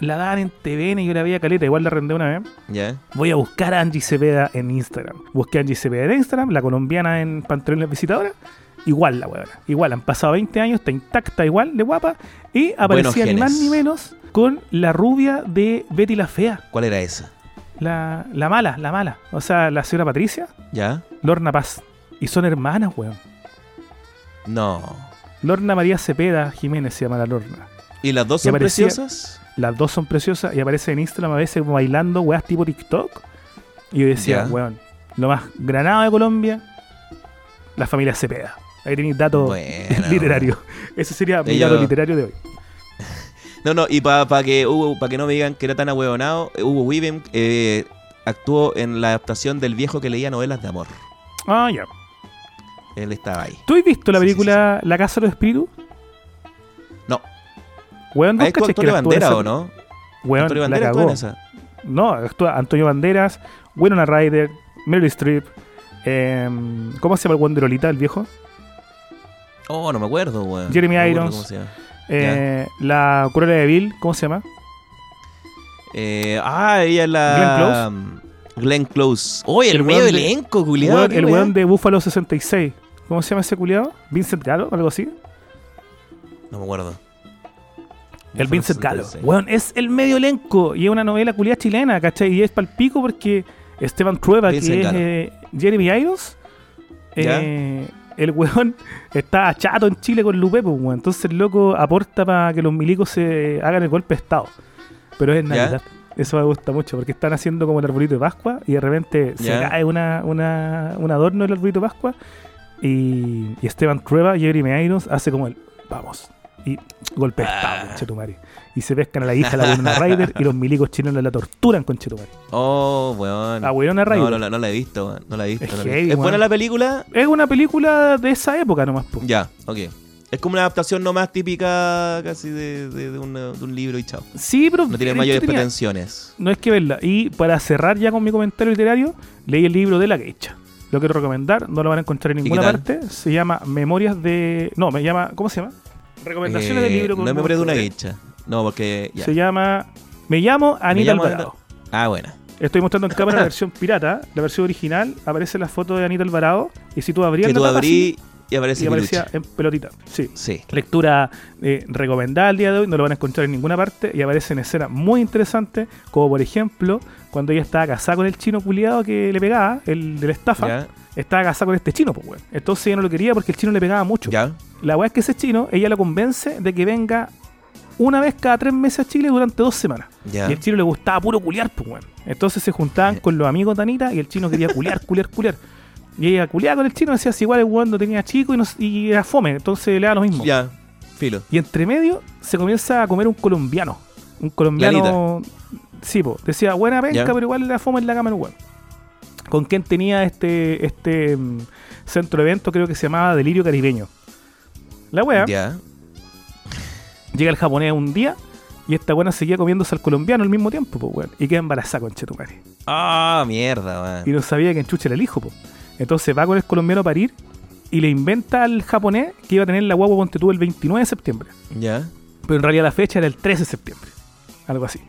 La daban en TVN y yo la veía caleta, igual la arrendé una vez. ya. Voy a buscar a Angie Cepeda en Instagram. Busqué a Angie Cepeda en Instagram, la colombiana en Pantalones Visitadora. Igual la weona. Igual, han pasado 20 años, está intacta igual de guapa. Y aparecía ni más ni menos con la rubia de Betty la Fea. ¿Cuál era esa? La, la mala, la mala. O sea, la señora Patricia, ¿Ya? Lorna Paz. Y son hermanas, weón. No. Lorna María Cepeda Jiménez se llama la Lorna. ¿Y las dos Y son aparecía- preciosas? Las dos son preciosas y aparece en Instagram a veces como bailando weas tipo TikTok. Y yo decía, Ya. weón, lo más granado de Colombia, la familia Cepeda. Ahí tenéis datos Bueno. (laughs) literarios. Ese sería mi Ellos- dato literario de hoy. (laughs) No, no, y para que Hugo, para que no me digan que era tan ahueonado, eh, Hugo Weaving eh, actuó en la adaptación del viejo que leía novelas de amor. Ah, ya. Él estaba ahí. ¿Tú has visto la Sí, sí, película La Casa de los Espíritus? No. Weón, ¿vos ¿Ahí actúa cachai que Antonio la actúa Bandera esa- o no? Weón, Antonio la Bandera actúa en esa. No, actúa Antonio Banderas, Winona Ryder, Meryl Streep. em, ¿Cómo se llama el weón de Lolita, el viejo? Oh, no me acuerdo, weón. Jeremy No Irons. cómo se llama. Eh, la Cruella de Bill, ¿cómo se llama? Eh, ah, ella es la. Glenn Close. Oye, el, El medio de- elenco. Weón, el weón de Buffalo 66. ¿Cómo se llama ese culiado? Vincent Gallo, algo así. No me acuerdo. El Vincent Gallo. 66. Weón, es el medio elenco y es una novela culiada chilena, ¿cachai? Y es palpico porque Esteban Trueba, Vincent que es eh, Jeremy Irons, eh, el weón está chato en Chile con Lupe, pues, weón. Entonces el loco aporta para que los milicos se hagan el golpe de Estado. Pero es en Ya. Navidad. Eso me gusta mucho porque están haciendo como el arbolito de Pascua y de repente se cae una, una, un adorno del arbolito de Pascua y, y Esteban Trueba, Jeremy Irons, hace como el vamos. Y golpe de Ah. Estado, conchetumare. Y se pescan a la hija de la Winona (laughs) Ryder y los milicos chilenos la torturan, conchetumare. Oh, weón. La Winona Ryder. No, no, la- no la he visto, weón. No la he visto. Es no la he heavy, visto. ¿Es buena la película? Es una película de esa época nomás, po. Ya, ok. Es como una adaptación no más típica casi de, de- de una- de un libro y chao. Sí, pero No tiene es mayores pretensiones. No es que verla. Y para cerrar ya con mi comentario literario, leí el libro de La Geisha. Lo quiero recomendar, no lo van a encontrar en ¿Y ninguna parte. Se llama Memorias de. No, me llama. ¿Cómo se llama? Recomendaciones Eh, del libro. con No es memoria de una guicha. No, porque. Ya. Se llama. Me llamo Anita llamo Alvarado. Ah, buena. Estoy mostrando en cámara la (laughs) versión pirata. La versión original aparece la foto de Anita Alvarado. Y si tú abrías Que tú abrí. así, Y aparece y aparecía en pelotita. Sí. Sí. Lectura eh, recomendada al día de hoy, no lo van a encontrar en ninguna parte y aparecen escenas muy interesantes, como por ejemplo cuando ella estaba casada con el chino culiado que le pegaba, el de la estafa, estaba casada con este chino, pues weón. Entonces ella no lo quería porque el chino le pegaba mucho. La weá es que ese chino, ella la convence de que venga una vez cada tres meses a Chile durante dos semanas. Y el chino le gustaba puro culiar, pues weón. Entonces se juntaban con los amigos de Anita y el chino quería culiar, (laughs) culiar, culiar. Y ella culiaba con el chino, decía si igual el weón no tenía chico y, no- y era fome, entonces le da lo mismo. Ya. Filo. Y entre medio se comienza a comer un colombiano. Un colombiano. Sí, po. Decía, buena penca, pero igual la fome en la cama. Con quien tenía este, este mm, centro de evento, creo que se llamaba Delirio Caribeño. La wea, Ya. llega el japonés un día y esta buena seguía comiéndose al colombiano al mismo tiempo, pues weón. Y queda embarazada con Chetumare. Ah, mierda, weón. Y no sabía que enchuche era el hijo, po. Entonces va con el colombiano a parir y le inventa al japonés que iba a tener la guagua ponte tú el 29 de septiembre. Ya. Pero en realidad la fecha era el 13 de septiembre. Algo así.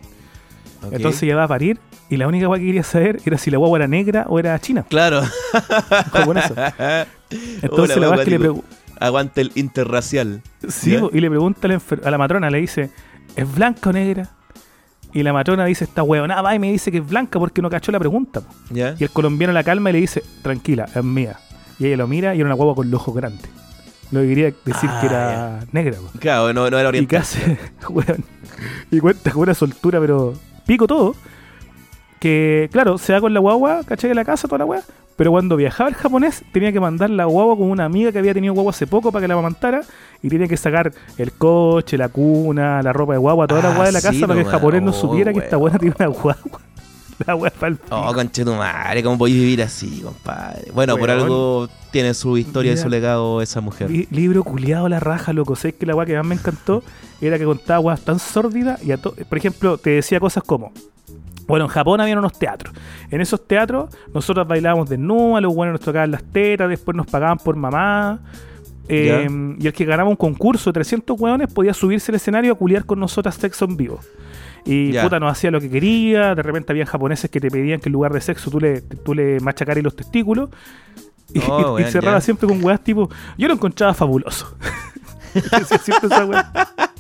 Entonces ella va a parir y la única guagua que quería saber era si la guagua era negra o era china. Claro. japonesa. (laughs) Entonces Hola, la es que le pregunta. Aguante el interracial. Sí, y le pregunta a la, matrona, le dice, ¿es blanca o negra? Y la matrona dice, esta huevonada va y me dice que es blanca porque no cachó la pregunta. Y el colombiano la calma y le dice, tranquila, es mía. Y ella lo mira y era una guagua con los ojos grandes. Lo que quería decir Ah, que era negra. Claro, no, no era Y oriental. casi, (laughs) weón, y cuenta con una soltura, pero pico todo. Que, claro, se va con la guagua, ¿cachai? De la casa, toda la weá. Pero cuando viajaba el japonés, tenía que mandar la guagua con una amiga que había tenido guagua hace poco para que la amamantara. Y tenía que sacar el coche, la cuna, la ropa de guagua, toda la Ah, guagua de la sí, casa para que el japonés no oh, supiera que esta buena tiene una guagua. (laughs) La weá para el Oh, conchetumare, ¿cómo podéis vivir así, compadre? Bueno, por algo tiene su historia y su legado esa mujer. Li- libro culiado la raja, loco. Sé que la weá que más me encantó (laughs) era que contaba weas tan sórdidas y a por ejemplo, te decía cosas como. Bueno, en Japón había unos teatros. En esos teatros nosotros bailábamos desnudas, los buenos nos tocaban las tetas, después nos pagaban por mamá. eh, y el que ganaba un concurso de 300 hueones podía subirse al escenario a culiar con nosotras sexo en vivo. Y puta nos hacía lo que quería. De repente había japoneses que te pedían que en lugar de sexo tú le, tú le machacaras los testículos. Y, Oh, (laughs) y cerraba siempre con weas tipo. Yo lo encontraba fabuloso. (laughs)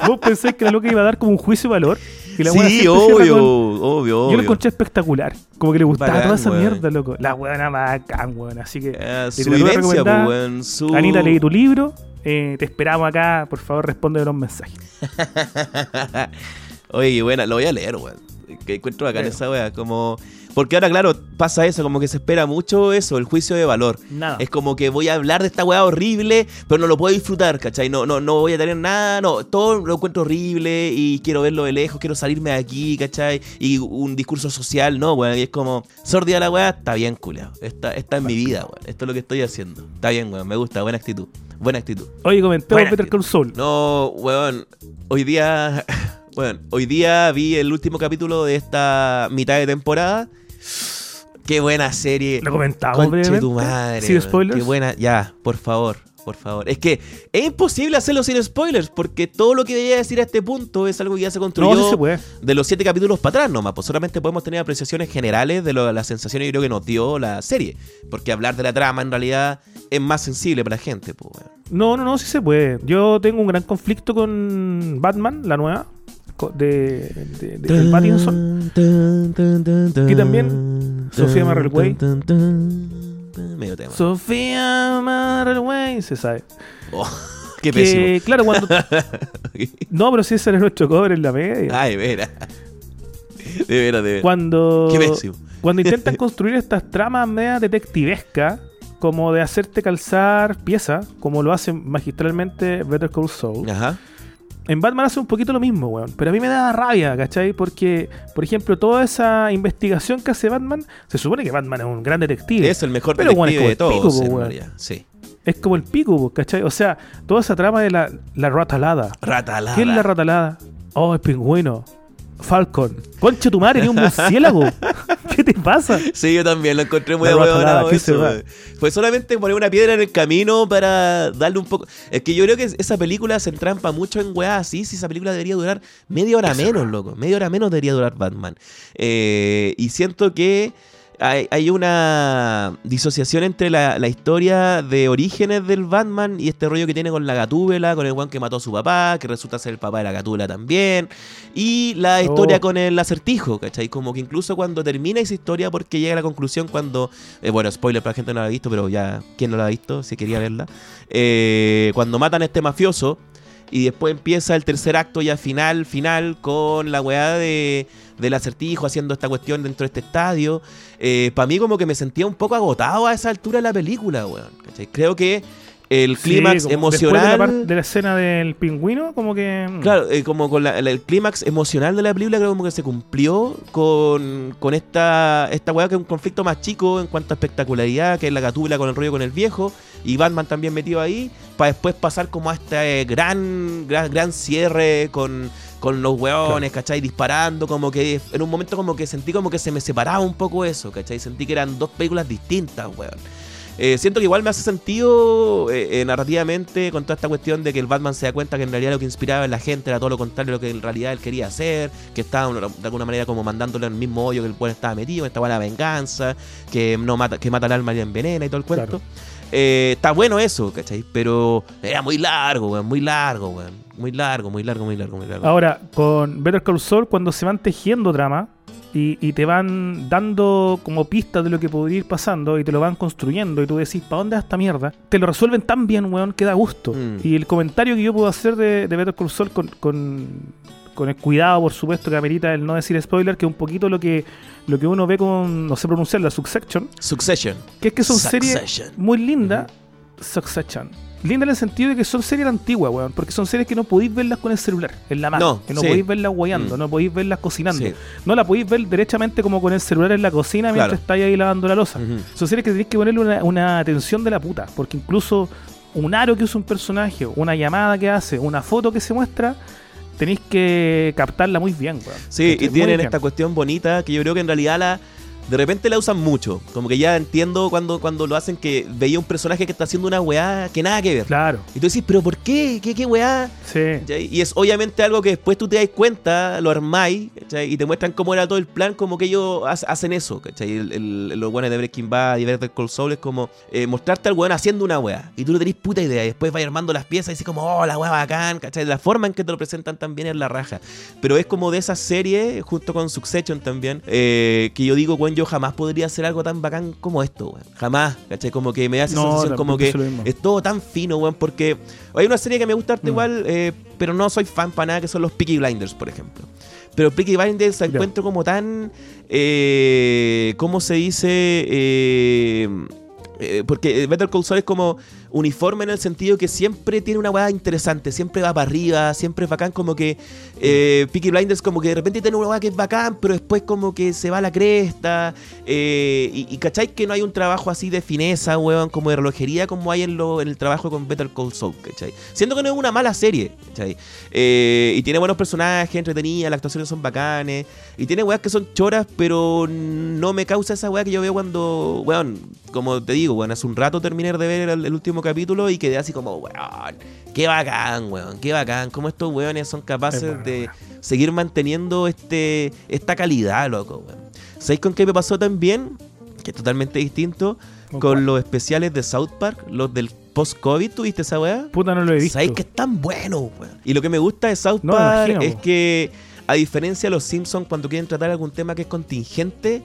Vos pensáis que la loca iba a dar como un juicio de valor. Y la Sí, obvio, con- obvio, Yo obvio. lo encontré espectacular. Como que le gustaba toda esa weón. mierda, loco. La buena bacán, weón. Así que. Eh, su vivencia, pues, weón. Su... Anita, leí tu libro. eh, te esperamos acá. Por favor, responde los mensajes. (laughs) Oye, buena, lo voy a leer, weón. Que encuentro bacán Leo. esa weá. Como. Porque ahora, claro, pasa eso, como que se espera mucho eso, el juicio de valor. Nada. Es como que voy a hablar de esta weá horrible, pero no lo puedo disfrutar, ¿cachai? No, no, no voy a tener nada, no, todo lo encuentro horrible y quiero verlo de lejos, quiero salirme de aquí, ¿cachai? Y un discurso social, no, weón. Y es como, sordida la weá, está bien, culiao. Está, está en mi vida, weón. Esto es lo que estoy haciendo. Está bien, weón, me gusta, buena actitud. Buena actitud. Oye, comentemos Better. Call Saul. No, weón, hoy día, (laughs) bueno, hoy día vi el último capítulo de esta mitad de temporada. Qué buena serie. Lo comentamos Conche tu madre. Sin spoilers. Qué buena. Ya, por favor, por favor. Es que es imposible hacerlo sin spoilers, porque todo lo que voy a decir a este punto es algo que ya se construyó No, sí se puede. de los siete capítulos para atrás nomás. Pues solamente podemos tener apreciaciones generales de lo, las sensaciones yo creo que nos dio la serie. Porque hablar de la trama en realidad es más sensible para la gente, pues. No, no, no, sí se puede. Yo tengo un gran conflicto con Batman, la nueva, de, de, de- del Pattinson. Y también Sofía Marrelway. Medio tema. Sofía Marrelway, se sabe. Oh, (laughs) qué pésimo. Que, claro, cuando. (laughs) no, pero si ese era nuestro cover en la media. Ay, de veras. De veras, de veras. Cuando. Qué pésimo. Cuando intentan construir estas tramas media detectivescas, como de hacerte calzar piezas, como lo hacen magistralmente Better Call Saul. Ajá. En Batman hace un poquito lo mismo, weón. Pero a mí me da rabia, ¿cachai? Porque, por ejemplo, toda esa investigación que hace Batman, se supone que Batman es un gran detective. Es el mejor Pero, bueno, es detective de como el todos, pico, weón. Sí. Es como el pico, ¿cachai? O sea, toda esa trama de la, la ratalada. Ratalada. ¿Qué es la ratalada? Oh, es pingüino. Falcon. Concha tu madre, ni un murciélago. (laughs) ¿Qué te pasa? Sí, yo también lo encontré muy weón. Fue solamente poner una piedra en el camino para darle un poco. Es que yo creo que esa película se entrampa mucho en weá así. Si esa película debería durar media hora menos, loco. Media hora menos debería durar Batman. Eh, y siento que hay, hay una disociación entre la, la historia de orígenes del Batman y este rollo que tiene con la gatúbela, con el weón que mató a su papá, que resulta ser el papá de la gatúbela también, y la historia Oh. con el acertijo, ¿cachai? Como que incluso cuando termina esa historia, porque llega a la conclusión cuando, eh, bueno, spoiler para la gente que no la ha visto, pero ya, ¿quién no la ha visto? Si quería verla. Eh, cuando matan a este mafioso, y después empieza el tercer acto ya final, final, con la weá de, del acertijo haciendo esta cuestión dentro de este estadio. Para mí como que me sentía un poco agotado a esa altura de la película, weón. ¿cachai? Creo que el Sí, clímax como emocional... De la, de la escena del pingüino, como que. mm, Claro, eh, como con la- el clímax emocional de la película, creo como que se cumplió con, con esta, esta weá que es un conflicto más chico en cuanto a espectacularidad, que es la gatúbela con el rollo con el viejo, y Batman también metido ahí, para después pasar como a este gran, gran, gran cierre con, con los weones, ¿cachai? Disparando, como que en un momento como que sentí como que se me separaba un poco eso, ¿cachai? Sentí que eran dos películas distintas, weón. Eh, siento que igual me hace sentido eh, eh, narrativamente con toda esta cuestión de que el Batman se da cuenta que en realidad lo que inspiraba en la gente era todo lo contrario de lo que en realidad él quería hacer, que estaba de alguna manera como mandándole al mismo hoyo que el pueblo estaba metido, esta buena venganza, que no mata, que mata al alma y la envenena y todo el cuento. Claro. Eh, está bueno eso, ¿cachai? Pero era muy largo, weón, muy largo, weón. Muy largo, muy largo, muy largo, muy largo. Ahora, con Better Call Saul, cuando se van tejiendo trama y, y te van dando como pistas de lo que podría ir pasando y te lo van construyendo y tú decís, ¿para dónde va esta mierda? Te lo resuelven tan bien, weón, que da gusto. Mm. Y el comentario que yo puedo hacer de, de Better Call Saul con, con, con el cuidado, por supuesto, que amerita el no decir spoiler, que es un poquito lo que, lo que uno ve con, no sé pronunciar, la Succession, Succession. que es que son series muy lindas. Succession. Linda en el sentido de que son series antiguas, weón. Porque son series que no podéis verlas con el celular, en la mano. No, que no sí. podéis verlas guayando, Mm. no podéis verlas cocinando. Sí. No la podéis ver derechamente como con el celular en la cocina mientras estáis ahí lavando la losa. Son series que tenéis que ponerle una, una atención de la puta. Porque incluso un aro que usa un personaje, una llamada que hace, una foto que se muestra, tenéis que captarla muy bien, weón. Sí, y tienen esta cuestión bonita que yo creo que en realidad la. De repente la usan mucho. Como que ya entiendo cuando, cuando lo hacen que veía un personaje que está haciendo una weá que nada que ver. Claro, Y tú decís, ¿pero por qué? ¿Qué, qué weá? sí. ¿Cachai? Y es obviamente algo que después tú te das cuenta, lo armáis, ¿cachai? y te muestran cómo era todo el plan, como que ellos ha- hacen eso, ¿cachai? El- el- los buenos de Breaking Bad y Better Call Saul es como eh, mostrarte al weón haciendo una weá, y tú no tenés puta idea, y después vas armando las piezas y dices como, oh, la weá bacán, ¿cachai? La forma en que te lo presentan también es la raja. Pero es como de esa serie, junto con Succession también, eh, que yo digo, weón, yo jamás podría hacer algo tan bacán como esto, weón. Jamás, ¿cachai? Como que me da esa No, sensación como que es todo tan fino, weón, porque hay una serie que me gusta harto Mm. igual, eh, pero no soy fan para nada, que son los Peaky Blinders, por ejemplo. Pero Peaky Blinders la encuentro como tan, eh, ¿cómo se dice? Eh, eh, porque Better Call Saul es como uniforme en el sentido que siempre tiene una weá interesante, siempre va para arriba, siempre es bacán, como que eh, Blinders como que de repente tiene una weá que es bacán, pero después como que se va a la cresta, eh, y, y cachai que no hay un trabajo así de fineza, weón, como de relojería como hay en, lo, en el trabajo con Better Call Saul, ¿cachai? Siendo que no es una mala serie, ¿cachai? Eh, y tiene buenos personajes, entretenida, las actuaciones son bacanes, y tiene weas que son choras, pero no me causa esa wea que yo veo cuando, weón, como te digo, weón, hace un rato terminé de ver el último capítulo y quedé así como, weón, qué bacán, weón, qué bacán, cómo estos weones son capaces bueno, de weón. seguir manteniendo este esta calidad, loco, weón. ¿Sabéis con qué me pasó también? Que es totalmente distinto. ¿Con cuál? los especiales de South Park, los del post-COVID, ¿tuviste esa weá? Puta, no lo he visto. ¿Sabéis que están buenos, weón? Y lo que me gusta de South No, Park imagino, es que, a diferencia de los Simpsons, cuando quieren tratar algún tema que es contingente,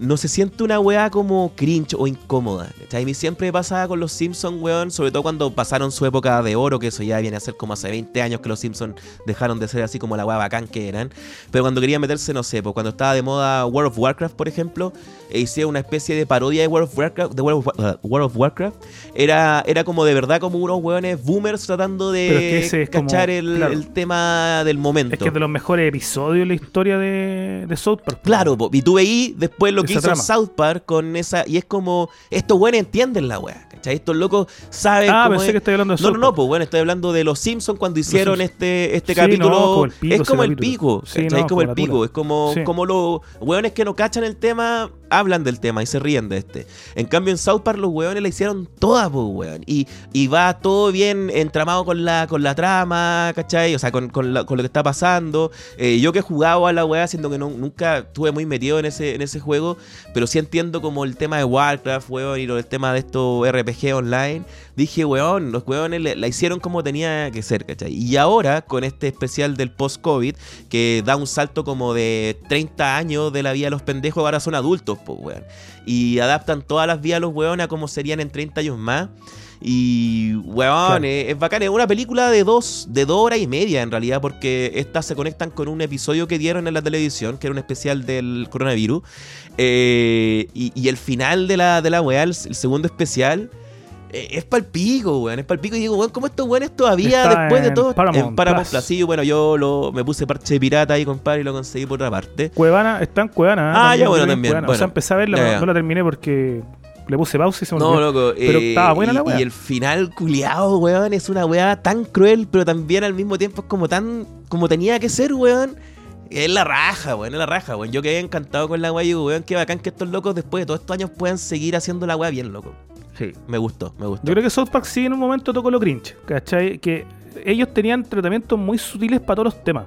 no se siente una weá como cringe o incómoda. ¿cachai? A mí siempre pasaba con los Simpsons, weón, sobre todo cuando pasaron su época de oro, que eso ya viene a ser como hace 20 años que los Simpsons dejaron de ser así como la weá bacán que eran. Pero cuando querían meterse, no sé, pues cuando estaba de moda World of Warcraft, por ejemplo, e hicieron una especie de parodia de World of Warcraft, de World of, Wa- uh, World of Warcraft, era, era como de verdad como unos weones boomers tratando Pero es que de ese es como- cachar el, claro. el tema del momento. Es que es de los mejores episodios de la historia de, de South Park. Claro, po, y tú veí después lo que hizo trama. South Park con esa. Y es como. Estos buenos entienden la weá, ¿cachai? Estos locos saben. Ah, cómo pensé es. que estoy hablando de No, no, no, pues bueno, estoy hablando de los Simpsons cuando hicieron este, este Sí, capítulo. no, como el pico es como el capítulo. pico, Sí, ¿cachai? no, es como el como pico. tula. Es como, Sí. como los weones que no cachan el tema, hablan del tema y se ríen de este. En cambio, en South Park los weones la hicieron toda, pues, weón. Y, y va todo bien entramado con la, con la trama, ¿cachai? O sea, con, con, la- con lo que está pasando. Eh, yo que he jugado a la weá, siendo que no- nunca estuve muy metido en ese, en ese juego, pero sí entiendo como el tema de Warcraft, weón, y el tema de estos RPG online. Dije, weón, los weones la hicieron como tenía que ser, ¿cachai? Y ahora, con este especial del post-COVID, que da un salto como de 30 años de la vida de los pendejos, ahora son adultos, pues, weón. Y adaptan todas las vidas de los weones a como serían en 30 años más. Y, weón, Claro. es, es bacán. Es una película de dos, de dos horas y media, en realidad, porque estas se conectan con un episodio que dieron en la televisión, que era un especial del coronavirus. Eh, y, y el final de la, de la weá, el, el segundo especial. eh, Es palpico, weón, es palpico. Y digo, weón, ¿cómo estos weones todavía, Está después de todo, Paramount en Paramount Plus. Sí, bueno, yo lo, me puse parche de pirata ahí, compadre, y lo conseguí por otra parte. Cuevana, está en Cuevana. ¿eh? Ah, ya, bueno, también, Cuevana. O bueno. sea, empecé a verla, ya. no la terminé porque le puse pausa y se me No, olvidó. loco. Pero eh, estaba buena y, la weá. Y el final culiado, weón, es una weá tan cruel, pero también al mismo tiempo es como tan. como tenía que ser, weón. Es la raja, weón, es la raja, weón. Yo quedé encantado con la weá y digo, weón, qué bacán que estos locos después de todos estos años puedan seguir haciendo la weá bien, loco. Sí, me gustó, me gustó. Yo creo que South Park sí en un momento tocó lo cringe, ¿cachai? Que ellos tenían tratamientos muy sutiles para todos los temas.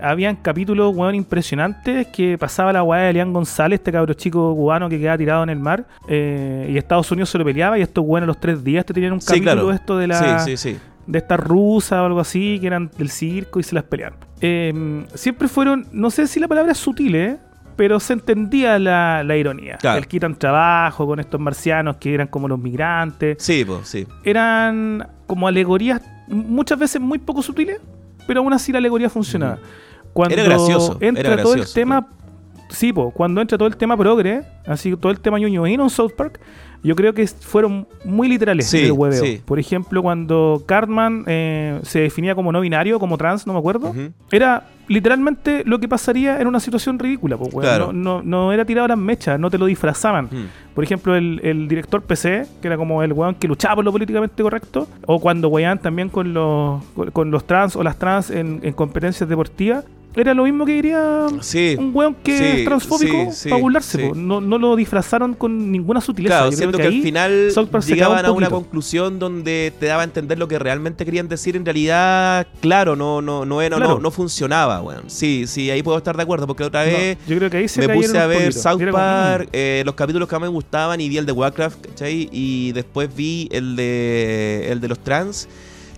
Habían capítulos, weón, impresionantes que pasaba la weá de Elian González, este cabro chico cubano que quedaba tirado en el mar, eh, y Estados Unidos se lo peleaba, y estos weones los tres días te tenían un Sí, capítulo claro. esto de la Sí, sí, sí. de esta rusa o algo así, que eran del circo y se las pelearon. Eh, siempre fueron, no sé si la palabra es sutil, ¿eh? pero se entendía la, la ironía. Claro. El quitan trabajo con estos marcianos que eran como los migrantes. Sí, pues, sí. Eran como alegorías muchas veces muy poco sutiles, pero aún así la alegoría funcionaba. Cuando Era gracioso, entra era todo el tema, sí, po, cuando entra todo el tema progre, así todo el tema ñoño en South Park, yo creo que fueron muy literales Sí, el hueveo. sí. Por ejemplo, cuando Cartman eh, se definía como no binario, como trans, no me acuerdo, era literalmente lo que pasaría en una situación ridícula. po, weón. Claro. no, no, no era tirado a las mechas, no te lo disfrazaban. Por ejemplo, el, el director PC, que era como el weón que luchaba por lo políticamente correcto, o cuando weón también con los, con, con los trans o las trans en, en competencias deportivas, era lo mismo que diría Sí. un weón que Sí, es transfóbico sí, para burlarse. po. No, no lo disfrazaron con ninguna sutileza. Claro, Yo creo siento que, al final llegaban un a una conclusión donde te daba a entender lo que realmente querían decir. En realidad, claro, no, no, no, era- Claro. no, no funcionaba, weón. Sí, sí, ahí puedo estar de acuerdo, porque otra No, vez yo creo que ahí se me puse a ver. South Park, eh, los capítulos que más me gustaban y vi el de Warcraft, ¿cachai? Y después vi el de, el de los trans.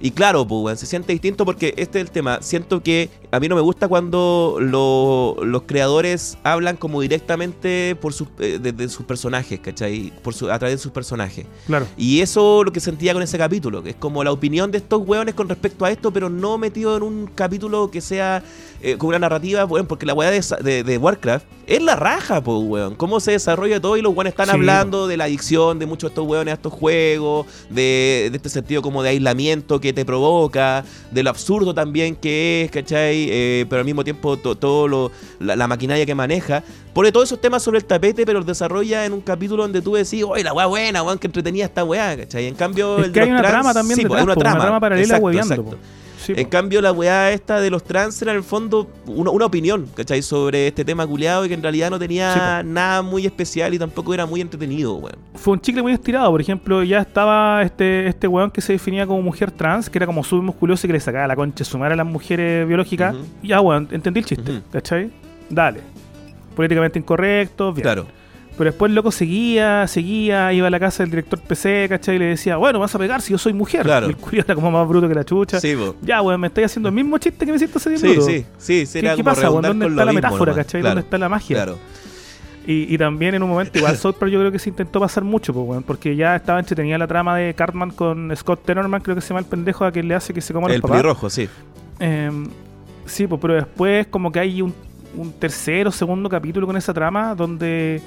Y claro, pues, weón, se siente distinto porque este es el tema. Siento que a mí no me gusta cuando lo- los creadores hablan como directamente por sus, eh, de, de sus personajes, ¿cachai? Por su, a través de sus personajes. Claro. Y eso lo que sentía con ese capítulo, que es como la opinión de estos hueones con respecto a esto, pero no metido en un capítulo que sea eh, con una narrativa, weón, porque la weá de, de- de Warcraft es la raja, pues, weón. Cómo se desarrolla todo y los weones están Sí. hablando de la adicción de muchos de estos hueones a estos juegos, de, de este sentido como de aislamiento que te provoca, de lo absurdo también que es, ¿cachai? Eh, pero al mismo tiempo to- todo lo, la, la maquinaria que maneja. Pone todos esos temas sobre el tapete, pero los desarrolla en un capítulo donde tú decís, oye, la weá buena, weón, que entretenía esta weá, ¿cachai? En cambio, Es el que hay una trans, trama también sí, pues, detrás, hay una po, una trama, trama paralela Exacto, hueveando, exacto. Sí, En po. cambio, la weá esta de los trans era en el fondo una, una opinión, ¿cachai? Sobre este tema culiado y que en realidad no tenía Sí, nada muy especial y tampoco era muy entretenido, weón. fue un chicle muy estirado. Por ejemplo, ya estaba este, este weón que se definía como mujer trans, que era como súper musculoso y que le sacaba la concha sumar a las mujeres biológicas. Ujú. Ya, weón, entendí el chiste, Ujú. ¿cachai? Dale. Políticamente incorrecto, bien. Claro. Pero después el loco seguía, seguía, iba a la casa del director PC, ¿cachai? Y le decía, bueno, vas a pegar si yo soy mujer. Claro. Y el culiao era como más bruto que la chucha. Sí, po. Ya, weón, me estáis haciendo el mismo chiste que me hiciste hace 10 Sí, minutos. sí, sí, sí, ¿Qué, pasa, weón? ¿Dónde está la mismo metáfora, nomás. cachai? Claro, ¿Dónde está la magia? Claro. Y, y también en un momento, igual (laughs) South Park yo creo que se intentó pasar mucho, pues, weón, porque ya estaba entretenida la trama de Cartman con Scott Tenorman, creo que se llama el pendejo a que le hace que se coma a los El papás. pelirrojo, sí. Em, sí, pues, pero después como que hay un, un tercer o segundo capítulo con esa trama donde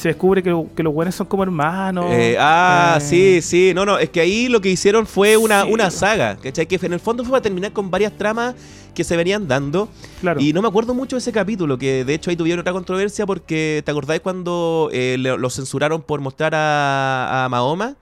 se descubre que, que los buenos son como hermanos. Eh, ah, Eh, sí, sí. No, no, es que ahí lo que hicieron fue una, Sí. una saga, ¿cachai? Que en el fondo fue para terminar con varias tramas que se venían dando. Claro. Y no me acuerdo mucho de ese capítulo, que de hecho ahí tuvieron otra controversia porque, ¿te acordáis cuando eh, lo censuraron por mostrar a, a Mahoma?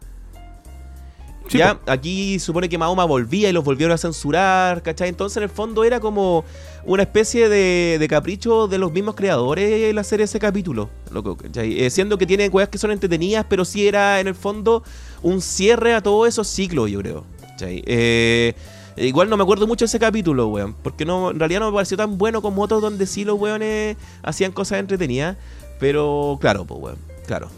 Sí, ya, aquí supone que Mahoma volvía y los volvieron a censurar, ¿cachai? Entonces en el fondo era como una especie de, de capricho de los mismos creadores el hacer ese capítulo, loco, ¿cachai? Eh, siendo que tiene cosas que son entretenidas, pero sí era en el fondo un cierre a todos esos ciclos, yo creo, ¿cachai? Eh, Igual no me acuerdo mucho de ese capítulo, weón. Porque no, en realidad no me pareció tan bueno como otros donde sí los weones hacían cosas entretenidas. Pero claro, pues, weón. Claro.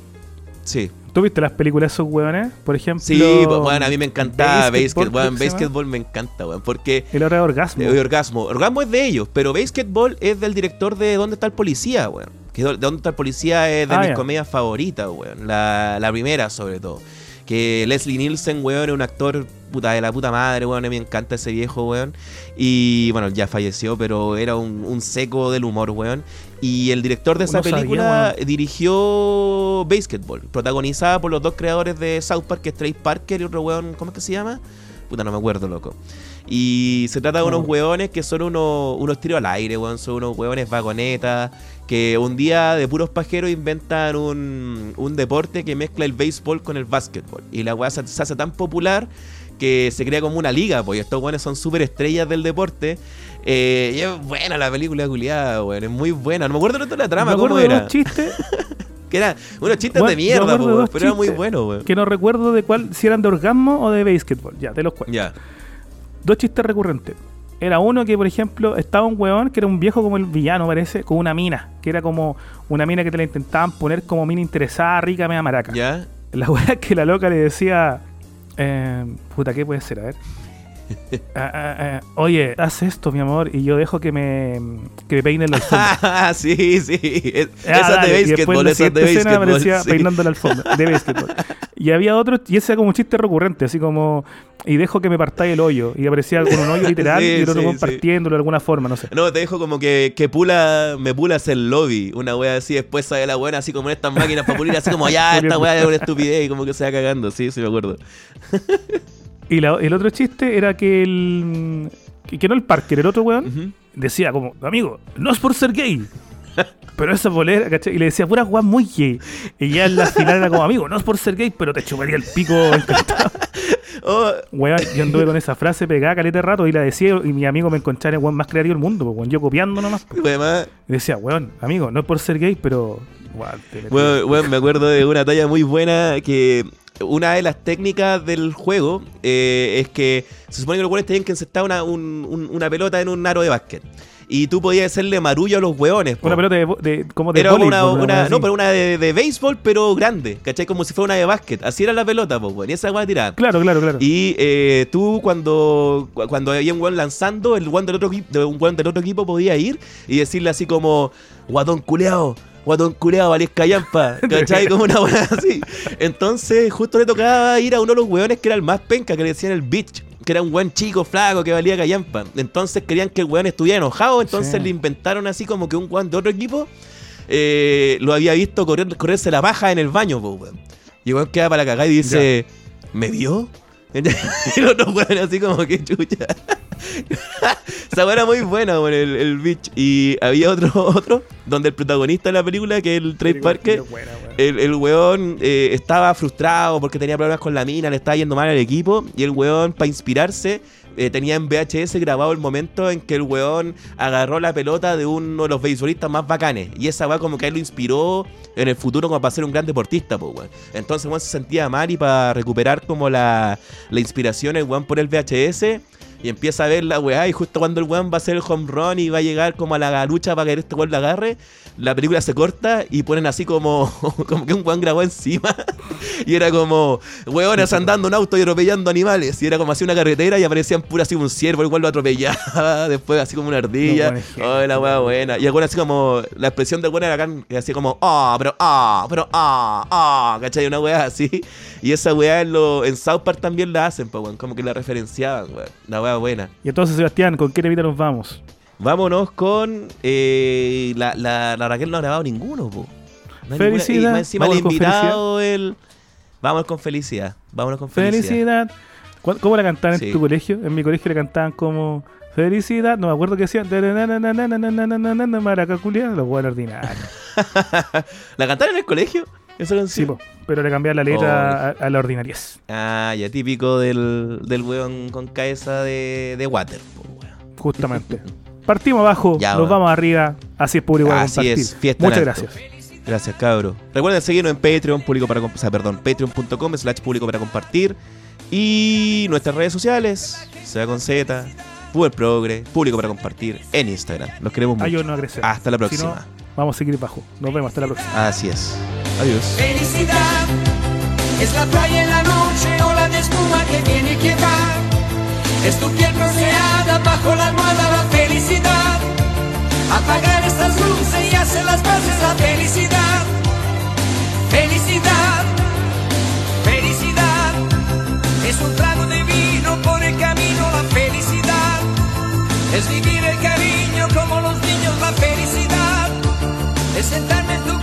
Sí. ¿Tú viste las películas de esos weones? Por ejemplo. Sí, weón, a mí me encantaba Basketball. Basketball me encanta, weón. Porque El hora de orgasmo. de Orgasmo. Orgasmo es de ellos, pero Basketball es del director de ¿Dónde está el policía, weón? Que de ¿Dónde está el policía? es de Ah, mis comedias favoritas, weón. La, la primera, sobre todo. Que Leslie Nielsen, weón, es un actor puta de la puta madre, weón. A mí me encanta ese viejo, weón. Y bueno, ya falleció, pero era un, un seco del humor, weón. Y el director de esa sabía, película dirigió Basketball, protagonizada por los dos creadores de South Park, que es Trey Parker y otro weón, ¿cómo es que se llama? Puta, no me acuerdo, loco. Y se trata de unos No. hueones que son unos, unos tiros al aire, weón. Son unos hueones vagonetas que un día de puros pajeros inventan un, un deporte que mezcla el béisbol con el básquetbol. Y la weá se, se hace tan popular que se crea como una liga, pues. y estos weones son súper estrellas del deporte. Eh, y es buena la película culiada, weón. Es muy buena. No me acuerdo de la trama, me acuerdo cómo de era. chistes Que era unos chistes (laughs) Bueno, de mierda, de po, pero era muy bueno, weón. que no recuerdo de cuál, si eran de orgasmo o de basketball. Ya, te los cuento. Ya. Dos chistes recurrentes. Era uno que, por ejemplo, estaba un weón que era un viejo como el villano, parece, con una mina. Que era como una mina que te la intentaban poner como mina interesada, rica, media maraca. Ya. La es que la loca le decía. eh, puta, ¿qué puede ser? A ver. (laughs) Ah, ah, ah, Oye, haz esto, mi amor, y yo dejo que me, que me peine la alfombra. (laughs) Ah, sí, sí. Es- Ah, esa de la esa es de escena básquetbol. aparecía sí. peinando la alfombra de. Y había otro, y ese era como un chiste recurrente, así como, y dejo que me partáis el hoyo. Y aparecía con un hoyo literal (laughs) Sí, y el otro sí, compartiéndolo de alguna forma, no sé. No, te dejo como que, que pula, me pulas el lobby, una wea así, después sale la buena así como en estas máquinas para pulir, así como ya, esta wea es una estupidez y como que se va cagando, sí, sí me acuerdo. Y la- el otro chiste era que el. Que, que no el Parker, el otro weón, decía como, amigo, no es por ser gay. (laughs) Pero esa bolera, ¿cachai? Y le decía puras weas muy gay. Y ya en la final era como, amigo, no es por ser gay, pero te chuparía el pico. encantado". (laughs) Oh, Weón, yo anduve con esa frase pegada caleta de rato y la decía y mi amigo me encontraba el weón más creativo del mundo, pues, weón, yo copiando nomás. pues. y decía, weón, amigo, no es por ser gay, pero... weón, Bueno, bueno, me acuerdo de una talla muy buena que una de las técnicas del juego eh, es que se supone que los hueones tenían que encestar una, un- un- una pelota en un aro de básquet. Y tú podías hacerle marullo a los hueones. po. Una pelota de, de- como de Era una, voleibol, una- wea así. no, pero una de, de béisbol, pero grande, ¿cachai? Como si fuera una de básquet. Así era la pelota, pues, weón. Y esa weá tirada. Claro, claro, claro. Y eh, tú cuando, cu- cuando había un weón lanzando, el weón del otro un weón del otro equipo podía ir y decirle así como, guatón culeado, guatón culeado, valés callampa, (laughs) ¿cachai? Como una weá así. Entonces justo le tocaba ir a uno de los weones que era el más penca, que le decían el bitch. Que era un weón chico, flaco, que valía callampa. Entonces querían que el weón estuviera enojado. Entonces Sí. le inventaron así como que un weón de otro equipo eh, lo había visto correr, correrse la paja en el baño, po, weón. Y el weón queda para la cagada y dice, ¿me vio? Y los otros weones así como que chucha. (laughs) Esa era muy buena, weón, el, el bitch. Y había otro, (laughs) otro, donde el protagonista de la película, que es el Trey Parker, Buena, el, el weón eh, estaba frustrado porque tenía problemas con la mina, le estaba yendo mal al equipo. Y el weón, para inspirarse, eh, tenía en VHS grabado el momento en que el weón agarró la pelota de uno de los beisbolistas más bacanes. Y esa weá como que él lo inspiró en el futuro como para ser un gran deportista, pues weón. Entonces weón se sentía mal y para recuperar como la, la inspiración, el weón por el VHS. Y empieza a ver la weá y justo cuando el weón va a hacer el home run y va a llegar como a la lucha para que este weón la agarre, la película se corta y ponen así como, (laughs) como que un weón grabó encima. (laughs) Y era como, weones andando en auto y atropellando animales. Y era como así una carretera y aparecían pura así un ciervo, igual lo atropellaba, (laughs) después así como una ardilla. No, weón, Oh, la weá buena. Y el weón así como, la expresión del weón era así como, ah, pero ah, pero ah, ah, ¿cachai? Una weá así. Y esa weá en, lo, en South Park también la hacen, pues weón, como que la referenciaban, weón. La weá buena. Y entonces, Sebastián, ¿con qué temita nos vamos? Vámonos con. Eh, la, la, la Raquel no ha grabado ninguno, po. No Felicidad. ninguna- y más encima el Vámonos invitado, el. Vámonos con felicidad. Vámonos con felicidad. Felicidad. ¿Cu- ¿Cómo la cantaban Sí. en tu colegio? En mi colegio le cantaban como Felicidad. No me acuerdo que decían. Maracaculia. Los buenos ordinarios. ¿La cantaron en el colegio? Esa Sí, canción. po, pero le cambiaban la letra a, a la ordinariez. Ah, ya típico del, del weón con cabeza de, de water, po, weón. Justamente. (laughs) Partimos abajo, Ya, nos vamos arriba. Así es público para Así compartir. es, fiesta Muchas gracias. Gracias, cabro. Recuerden seguirnos en Patreon, público para o sea, perdón, patreon.com slash público para compartir. Y nuestras redes sociales, sea con Z, Uber Progre, público para compartir en Instagram. Los queremos mucho. Ah, yo no. Hasta la Si no, próxima. Vamos a seguir bajo. Nos vemos hasta la próxima. Así es. Adiós. Felicidad es la playa en la noche, ola de espuma que viene y que va. Es tu piel bronceada bajo la almohada, la felicidad. Apagar estas luces y hacer las paces, la felicidad. Felicidad, felicidad. Es un trago de vino por el camino, la felicidad. Es vivir el cariño como es sentarme